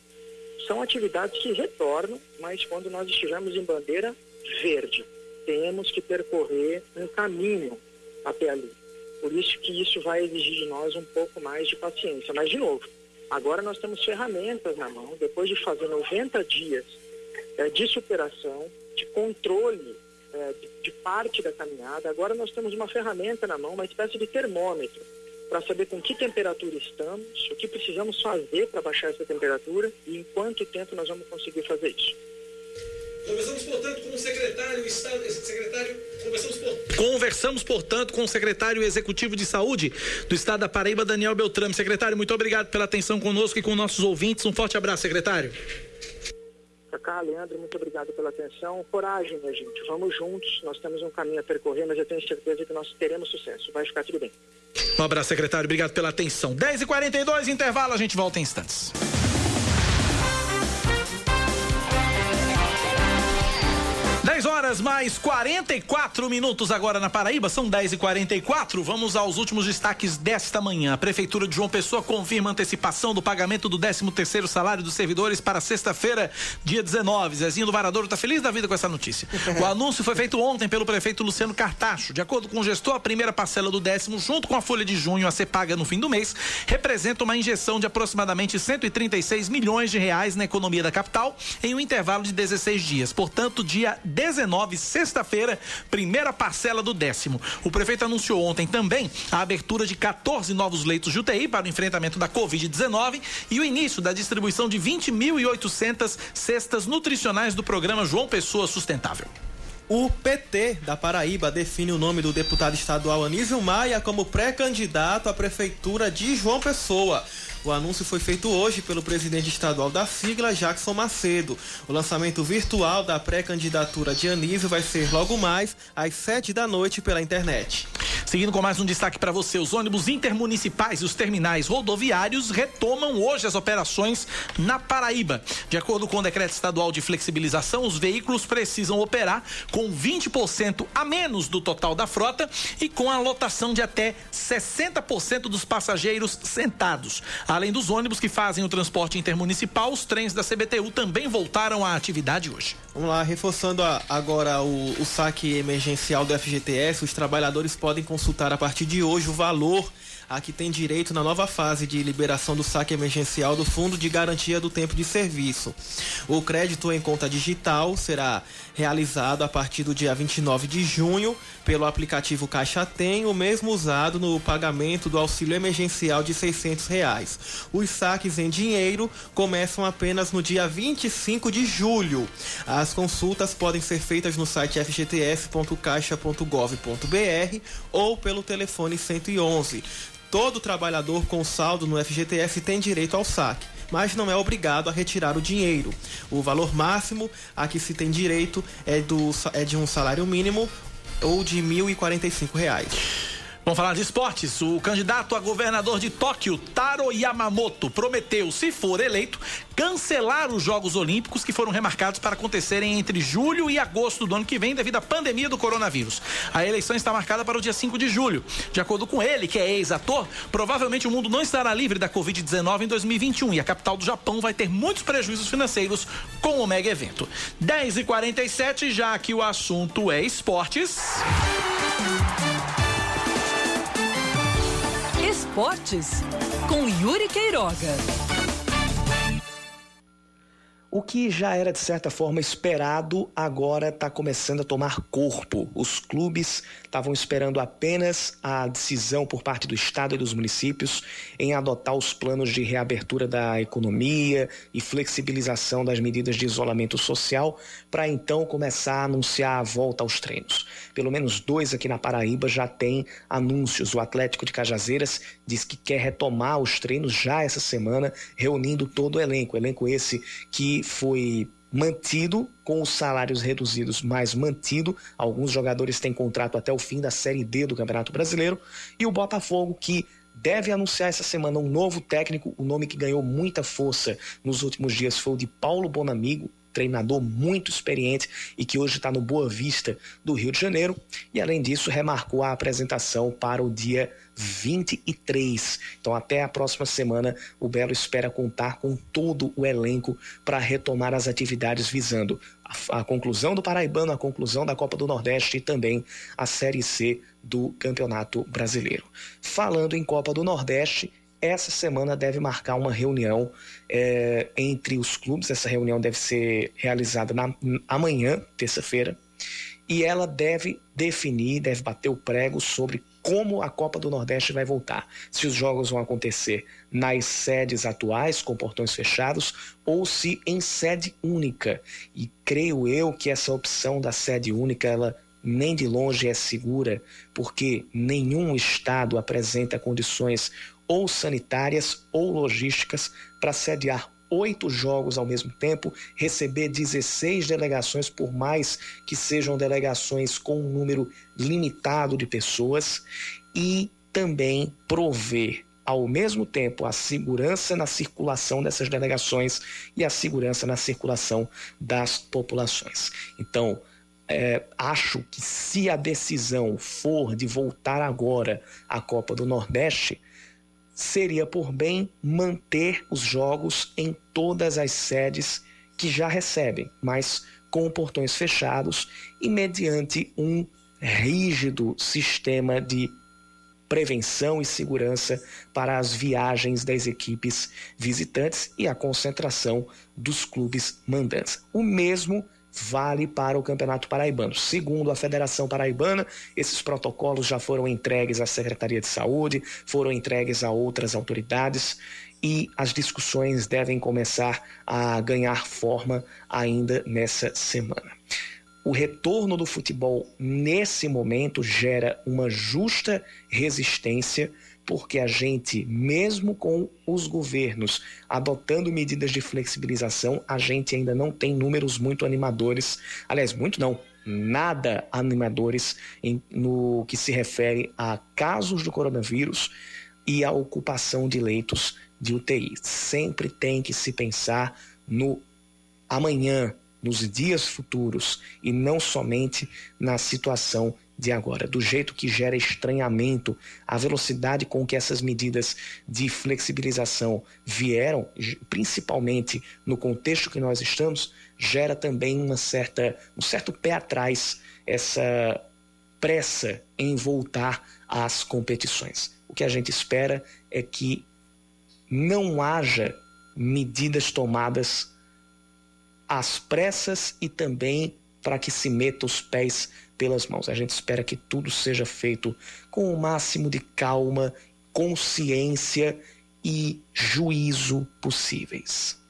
são atividades que retornam, mas quando nós estivermos em bandeira verde, temos que percorrer um caminho até ali. Por isso que isso vai exigir de nós um pouco mais de paciência. Mas, de novo, agora nós temos ferramentas na mão, depois de fazer 90 dias é, de superação, de controle é, de, de parte da caminhada. Agora nós temos uma ferramenta na mão, uma espécie de termômetro, para saber com que temperatura estamos, o que precisamos fazer para baixar essa temperatura e em quanto tempo nós vamos conseguir fazer isso. Conversamos, portanto, com o secretário, secretário conversamos, por... conversamos, portanto, com o secretário executivo de saúde do estado da Paraíba, Daniel Beltrame. Secretário, muito obrigado pela atenção conosco e com nossos ouvintes. Um forte abraço, secretário. Cacá, Leandro, muito obrigado pela atenção. Coragem, minha gente. Vamos juntos. Nós temos um caminho a percorrer, mas eu tenho certeza que nós teremos sucesso. Vai ficar tudo bem. Um abraço, secretário. Obrigado pela atenção. 10h42, intervalo. A gente volta em instantes. Horas mais 44 minutos agora na Paraíba, são 10 e 44 Vamos aos últimos destaques desta manhã. A Prefeitura de João Pessoa confirma antecipação do pagamento do 13 terceiro salário dos servidores para sexta-feira, dia 19. Zezinho do Varadouro está feliz da vida com essa notícia. O anúncio foi feito ontem pelo prefeito Luciano Cartacho. De acordo com o gestor, a primeira parcela do décimo, junto com a folha de junho a ser paga no fim do mês, representa uma injeção de aproximadamente 136 milhões de reais na economia da capital em um intervalo de 16 dias. Portanto, dia 19, sexta-feira, primeira parcela do décimo. O prefeito anunciou ontem também a abertura de 14 novos leitos de UTI para o enfrentamento da Covid-19 e o início da distribuição de 20.800 cestas nutricionais do programa João Pessoa Sustentável. O PT da Paraíba define o nome do deputado estadual Anísio Maia como pré-candidato à prefeitura de João Pessoa. O anúncio foi feito hoje pelo presidente estadual da sigla, Jackson Macedo. O lançamento virtual da pré-candidatura de Anísio vai ser logo mais às sete da noite pela internet. Seguindo com mais um destaque para você, os ônibus intermunicipais e os terminais rodoviários retomam hoje as operações na Paraíba. De acordo com o decreto estadual de flexibilização, os veículos precisam operar com 20% a menos do total da frota e com a lotação de até 60% dos passageiros sentados. Além dos ônibus que fazem o transporte intermunicipal, os trens da CBTU também voltaram à atividade hoje. Vamos lá, reforçando a, agora o, o saque emergencial do FGTS, os trabalhadores podem consultar a partir de hoje o valor a que tem direito na nova fase de liberação do saque emergencial do Fundo de Garantia do Tempo de Serviço. O crédito em conta digital será realizado a partir do dia 29 de junho pelo aplicativo Caixa Tem, o mesmo usado no pagamento do auxílio emergencial de 600 reais. Os saques em dinheiro começam apenas no dia 25 de julho. As As consultas podem ser feitas no site fgtf.caixa.gov.br ou pelo telefone 111. Todo trabalhador com saldo no FGTS tem direito ao saque, mas não é obrigado a retirar o dinheiro. O valor máximo a que se tem direito é, do, é de um salário mínimo ou de R$ 1.045. Vamos falar de esportes. O candidato a governador de Tóquio, Taro Yamamoto, prometeu, se for eleito, cancelar os Jogos Olímpicos que foram remarcados para acontecerem entre julho e agosto do ano que vem devido à pandemia do coronavírus. A eleição está marcada para o dia 5 de julho. De acordo com ele, que é ex-ator, provavelmente o mundo não estará livre da Covid-19 em 2021 e a capital do Japão vai ter muitos prejuízos financeiros com o mega evento. 10h47, já que o assunto é esportes. Esportes, com Yuri Queiroga. O que já era de certa forma esperado agora está começando a tomar corpo. Os clubes estavam esperando apenas a decisão por parte do Estado e dos municípios em adotar os planos de reabertura da economia e flexibilização das medidas de isolamento social para então começar a anunciar a volta aos treinos. Pelo menos dois aqui na Paraíba já têm anúncios. O Atlético de Cajazeiras diz que quer retomar os treinos já essa semana, reunindo todo o elenco. Elenco esse que foi mantido com os salários reduzidos, mas mantido. Alguns jogadores têm contrato até o fim da Série D do Campeonato Brasileiro. E o Botafogo, que deve anunciar essa semana um novo técnico. O nome que ganhou muita força nos últimos dias foi o de Paulo Bonamigo, treinador muito experiente e que hoje está no Boa Vista do Rio de Janeiro. E além disso, remarcou a apresentação para o dia 23. Então, até a próxima semana, o Belo espera contar com todo o elenco para retomar as atividades visando a, a, conclusão do Paraibano, a conclusão da Copa do Nordeste e também a Série C do Campeonato Brasileiro. Falando em Copa do Nordeste, essa semana deve marcar uma reunião é, entre os clubes. Essa reunião deve ser realizada na, amanhã, terça-feira, e ela deve definir, deve bater o prego sobre como a Copa do Nordeste vai voltar. Se os jogos vão acontecer nas sedes atuais, com portões fechados, ou se em sede única. E creio eu que essa opção da sede única, ela nem de longe é segura, porque nenhum estado apresenta condições ou sanitárias ou logísticas para sediar oito jogos ao mesmo tempo, receber 16 delegações, por mais que sejam delegações com um número limitado de pessoas, e também prover ao mesmo tempo a segurança na circulação dessas delegações e a segurança na circulação das populações. Então, é, acho que se a decisão for de voltar agora à Copa do Nordeste, seria por bem manter os jogos em todas as sedes que já recebem, mas com portões fechados e mediante um rígido sistema de prevenção e segurança para as viagens das equipes visitantes e a concentração dos clubes mandantes. O mesmo vale para o Campeonato Paraibano. Segundo a Federação Paraibana, esses protocolos já foram entregues à Secretaria de Saúde, foram entregues a outras autoridades e as discussões devem começar a ganhar forma ainda nessa semana. O retorno do futebol nesse momento gera uma justa resistência porque a gente, mesmo com os governos adotando medidas de flexibilização, a gente ainda não tem números muito animadores. Aliás, muito não, nada animadores em, no que se refere a casos do coronavírus e a ocupação de leitos de UTI. Sempre tem que se pensar no amanhã, nos dias futuros e não somente na situação de agora, do jeito que gera estranhamento, a velocidade com que essas medidas de flexibilização vieram, principalmente no contexto que nós estamos, gera também uma certa, um certo pé atrás, essa pressa em voltar às competições. O que a gente espera é que não haja medidas tomadas às pressas e também para que se meta os pés pelas mãos. A gente espera que tudo seja feito com o máximo de calma, consciência e juízo possíveis.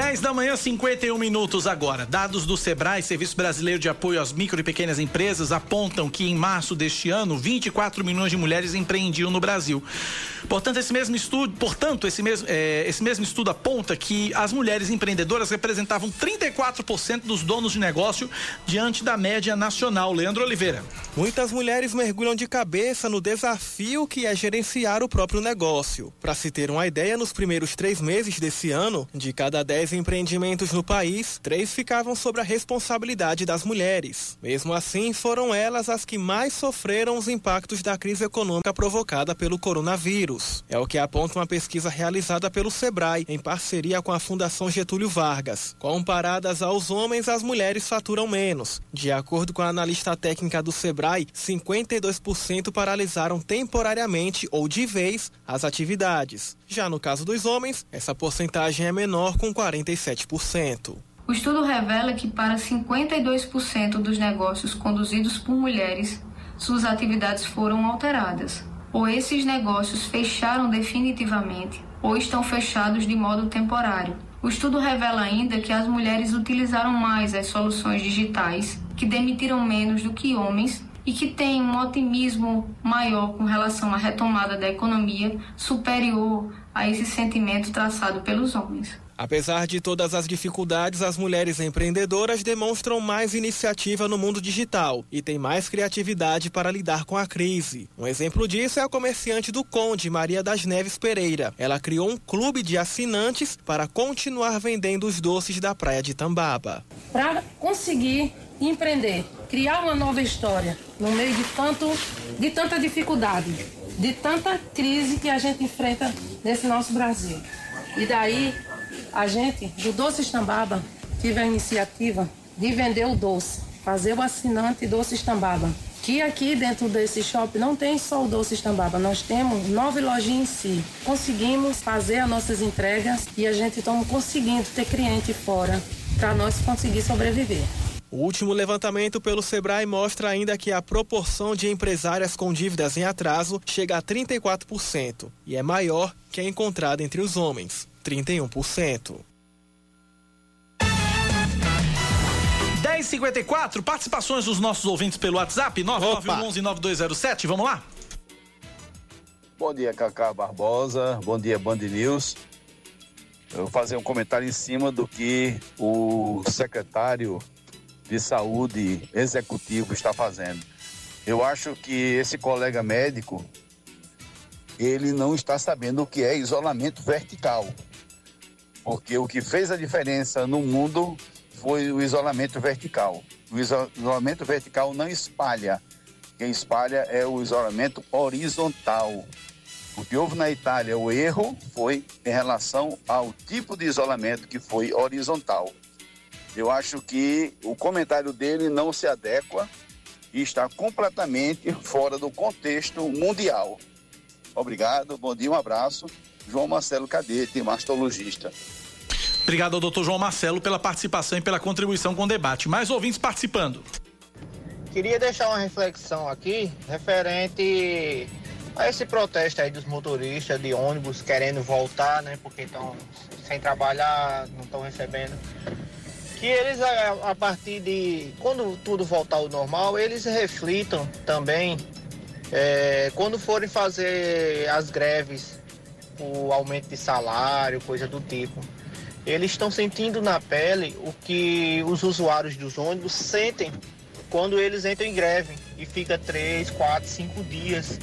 10 da manhã, 51 minutos agora. Dados do Sebrae, Serviço Brasileiro de Apoio às Micro e Pequenas Empresas, apontam que em março deste ano, 24 milhões de mulheres empreendiam no Brasil. Portanto, esse mesmo estudo, portanto, esse mesmo, é, esse mesmo estudo aponta que as mulheres empreendedoras representavam 34% dos donos de negócio diante da média nacional. Leandro Oliveira. Muitas mulheres mergulham de cabeça no desafio que é gerenciar o próprio negócio. Para se ter uma ideia, nos primeiros três meses desse ano, de cada dez empreendimentos no país, três ficavam sob a responsabilidade das mulheres. Mesmo assim, foram elas as que mais sofreram os impactos da crise econômica provocada pelo coronavírus. É o que aponta uma pesquisa realizada pelo Sebrae, em parceria com a Fundação Getúlio Vargas. Comparadas aos homens, as mulheres faturam menos. De acordo com a analista técnica do Sebrae, 52% paralisaram temporariamente ou de vez as atividades. Já no caso dos homens, essa porcentagem é menor, com 47%. O estudo revela que para 52% dos negócios conduzidos por mulheres, suas atividades foram alteradas, ou esses negócios fecharam definitivamente, ou estão fechados de modo temporário. O estudo revela ainda que as mulheres utilizaram mais as soluções digitais, que demitiram menos do que homens e que têm um otimismo maior com relação à retomada da economia superior a esse sentimento traçado pelos homens. Apesar de todas as dificuldades, as mulheres empreendedoras demonstram mais iniciativa no mundo digital e têm mais criatividade para lidar com a crise. Um exemplo disso é a comerciante do Conde, Maria das Neves Pereira. Ela criou um clube de assinantes para continuar vendendo os doces da praia de Tambaba. Para conseguir empreender, criar uma nova história no meio de tanto de tanta dificuldade, de tanta crise que a gente enfrenta nesse nosso Brasil. E daí a gente, do Doce Estambaba, tive a iniciativa de vender o doce, fazer o assinante Doce Estambaba. Que aqui dentro desse shopping não tem só o Doce Estambaba, nós temos nove lojinhas em si. Conseguimos fazer as nossas entregas e a gente está conseguindo ter cliente fora para nós conseguir sobreviver. O último levantamento pelo Sebrae mostra ainda que a proporção de empresárias com dívidas em atraso chega a 34% e é maior que a encontrada entre os homens. 31%. 1054, participações dos nossos ouvintes pelo WhatsApp, 9911-9207, vamos lá? Bom dia, Cacá Barbosa, bom dia, Band News. Eu vou fazer um comentário em cima do que o secretário de saúde executivo está fazendo. Eu acho que esse colega médico, ele não está sabendo o que é isolamento vertical. Porque o que fez a diferença no mundo foi o isolamento vertical. O isolamento vertical não espalha. Quem espalha é o isolamento horizontal. O que houve na Itália, o erro foi em relação ao tipo de isolamento que foi horizontal. Eu acho que o comentário dele não se adequa e está completamente [LAUGHS] fora do contexto mundial. Obrigado, bom dia, um abraço. João Marcelo Cadete, mastologista. Obrigado ao doutor João Marcelo pela participação e pela contribuição com o debate. Mais ouvintes participando. Queria deixar uma reflexão aqui referente a esse protesto aí dos motoristas de ônibus querendo voltar, né? Porque estão sem trabalhar, não estão recebendo. Que eles, a, a partir de. Quando tudo voltar ao normal, eles reflitam também é, quando forem fazer as greves, o aumento de salário, coisa do tipo, eles estão sentindo na pele o que os usuários dos ônibus sentem quando eles entram em greve e fica três, quatro, cinco dias.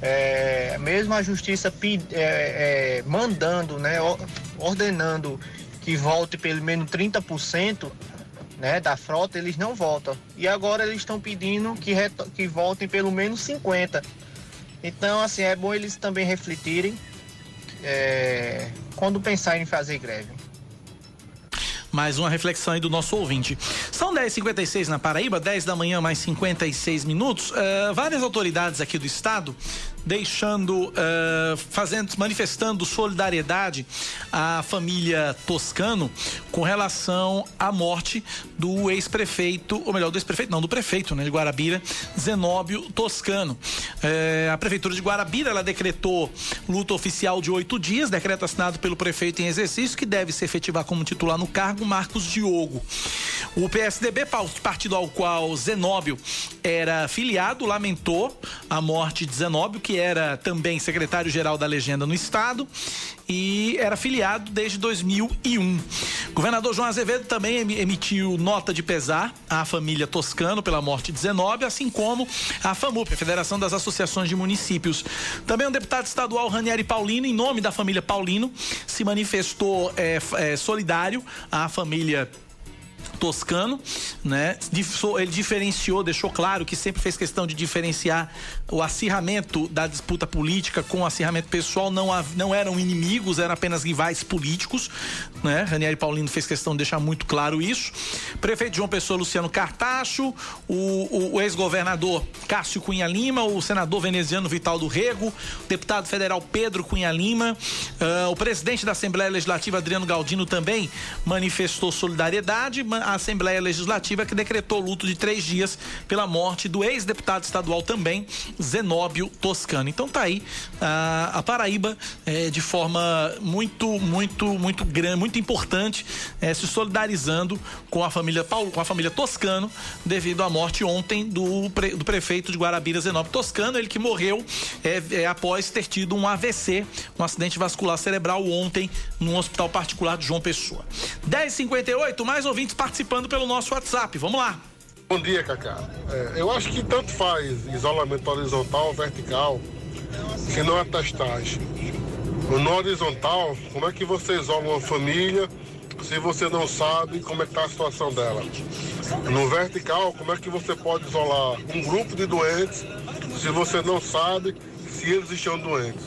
É, mesmo a justiça é, é, mandando, né, ordenando que volte pelo menos 30%, né, da frota, eles não voltam. E agora eles estão pedindo que, que voltem pelo menos 50. Então, assim, é bom eles também refletirem é, quando pensarem em fazer greve. Mais uma reflexão aí do nosso ouvinte. São 10h56 na Paraíba, 10 da manhã mais 56 minutos. Uh, várias autoridades aqui do estado deixando, uh, fazendo, manifestando solidariedade à família Toscano com relação à morte do ex-prefeito, ou melhor, do ex-prefeito, não, do prefeito, né, de Guarabira, Zenóbio Toscano. Uh, a prefeitura de Guarabira, ela decretou luta oficial de oito dias, decreto assinado pelo prefeito em exercício, que deve se efetivar como titular no cargo, Marcos Diogo. O PSDB, partido ao qual Zenóbio era filiado, lamentou a morte de Zenóbio, que era também secretário-geral da legenda no estado e era filiado desde 2001. Governador João Azevedo também emitiu nota de pesar à família Toscano pela morte de 19, assim como a FAMUP, a Federação das Associações de Municípios. Também o deputado estadual Ranieri Paulino, em nome da família Paulino, se manifestou é, é, solidário à família Toscano né? Ele diferenciou, deixou claro que sempre fez questão de diferenciar o acirramento da disputa política com o acirramento pessoal, não, não eram inimigos, eram apenas rivais políticos, né? Ranieri Paulino fez questão de deixar muito claro isso. Prefeito João Pessoa, Luciano Cartacho, o, o, o ex-governador Cássio Cunha Lima, o senador veneziano Vital do Rego, o deputado federal Pedro Cunha Lima, uh, o presidente da Assembleia Legislativa Adriano Galdino também manifestou solidariedade, a Assembleia Legislativa que decretou luto de três dias pela morte do ex-deputado estadual também, Zenóbio Toscano. Então tá aí a, a Paraíba é, de forma muito, muito, muito grande, muito importante, é, se solidarizando com a família Paulo, com a família Toscano, devido à morte ontem do, pre, do prefeito de Guarabira, Zenóbio Toscano, ele que morreu é, é, após ter tido um AVC, um acidente vascular cerebral ontem num hospital particular de João Pessoa. 10:58 mais ouvintes participando pelo nosso WhatsApp. Vamos lá. Bom dia, Cacá. É, eu acho que tanto faz isolamento horizontal vertical, se não a testagem. No horizontal, como é que você isola uma família se você não sabe como é que está a situação dela? No vertical, como é que você pode isolar um grupo de doentes se você não sabe se eles estão doentes?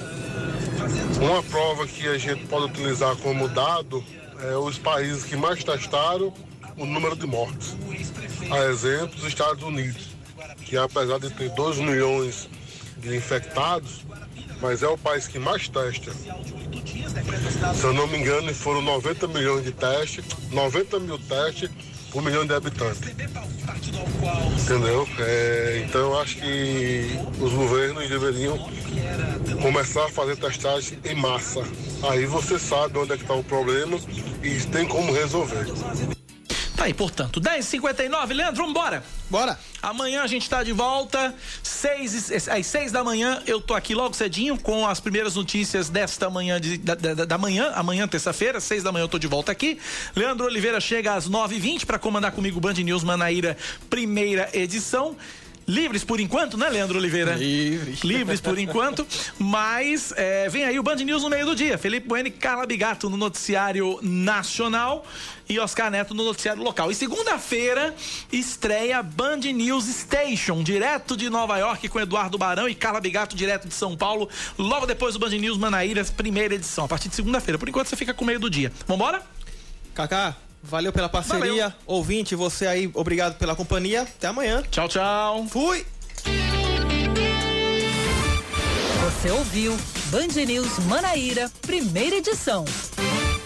Uma prova que a gente pode utilizar como dado é os países que mais testaram o número de mortes. A exemplo, os Estados Unidos, que apesar de ter 2 milhões de infectados, mas é o país que mais testa. Se eu não me engano, foram 90 milhões de testes, 90 mil testes por milhão de habitantes. Entendeu? É, então eu acho que os governos deveriam começar a fazer testagem em massa. Aí você sabe onde é que está o problema e tem como resolver. Tá aí, portanto, 10h59, Leandro, vambora. Bora. Amanhã a gente tá de volta, seis, às 6 da manhã, eu tô aqui logo cedinho com as primeiras notícias desta manhã, de, da, da, da manhã, amanhã, terça-feira, 6 da manhã eu tô de volta aqui. Leandro Oliveira chega às 9h20 para comandar comigo o Band News Manaíra, primeira edição. Livres por enquanto, né, Leandro Oliveira? Livres. [LAUGHS] Livres por enquanto. Mas é, vem aí o Band News no meio do dia. Felipe Bueno e Carla Bigato no noticiário nacional e Oscar Neto no noticiário local. E segunda-feira estreia Band News Station, direto de Nova York, com Eduardo Barão e Carla Bigato, direto de São Paulo. Logo depois do Band News Manaíras, primeira edição, a partir de segunda-feira. Por enquanto você fica com o meio do dia. Vambora? Kaká, Valeu pela parceria. Valeu. Ouvinte, você aí, obrigado pela companhia. Até amanhã. Tchau, tchau. Fui. Você ouviu Band News Manaíra, primeira edição.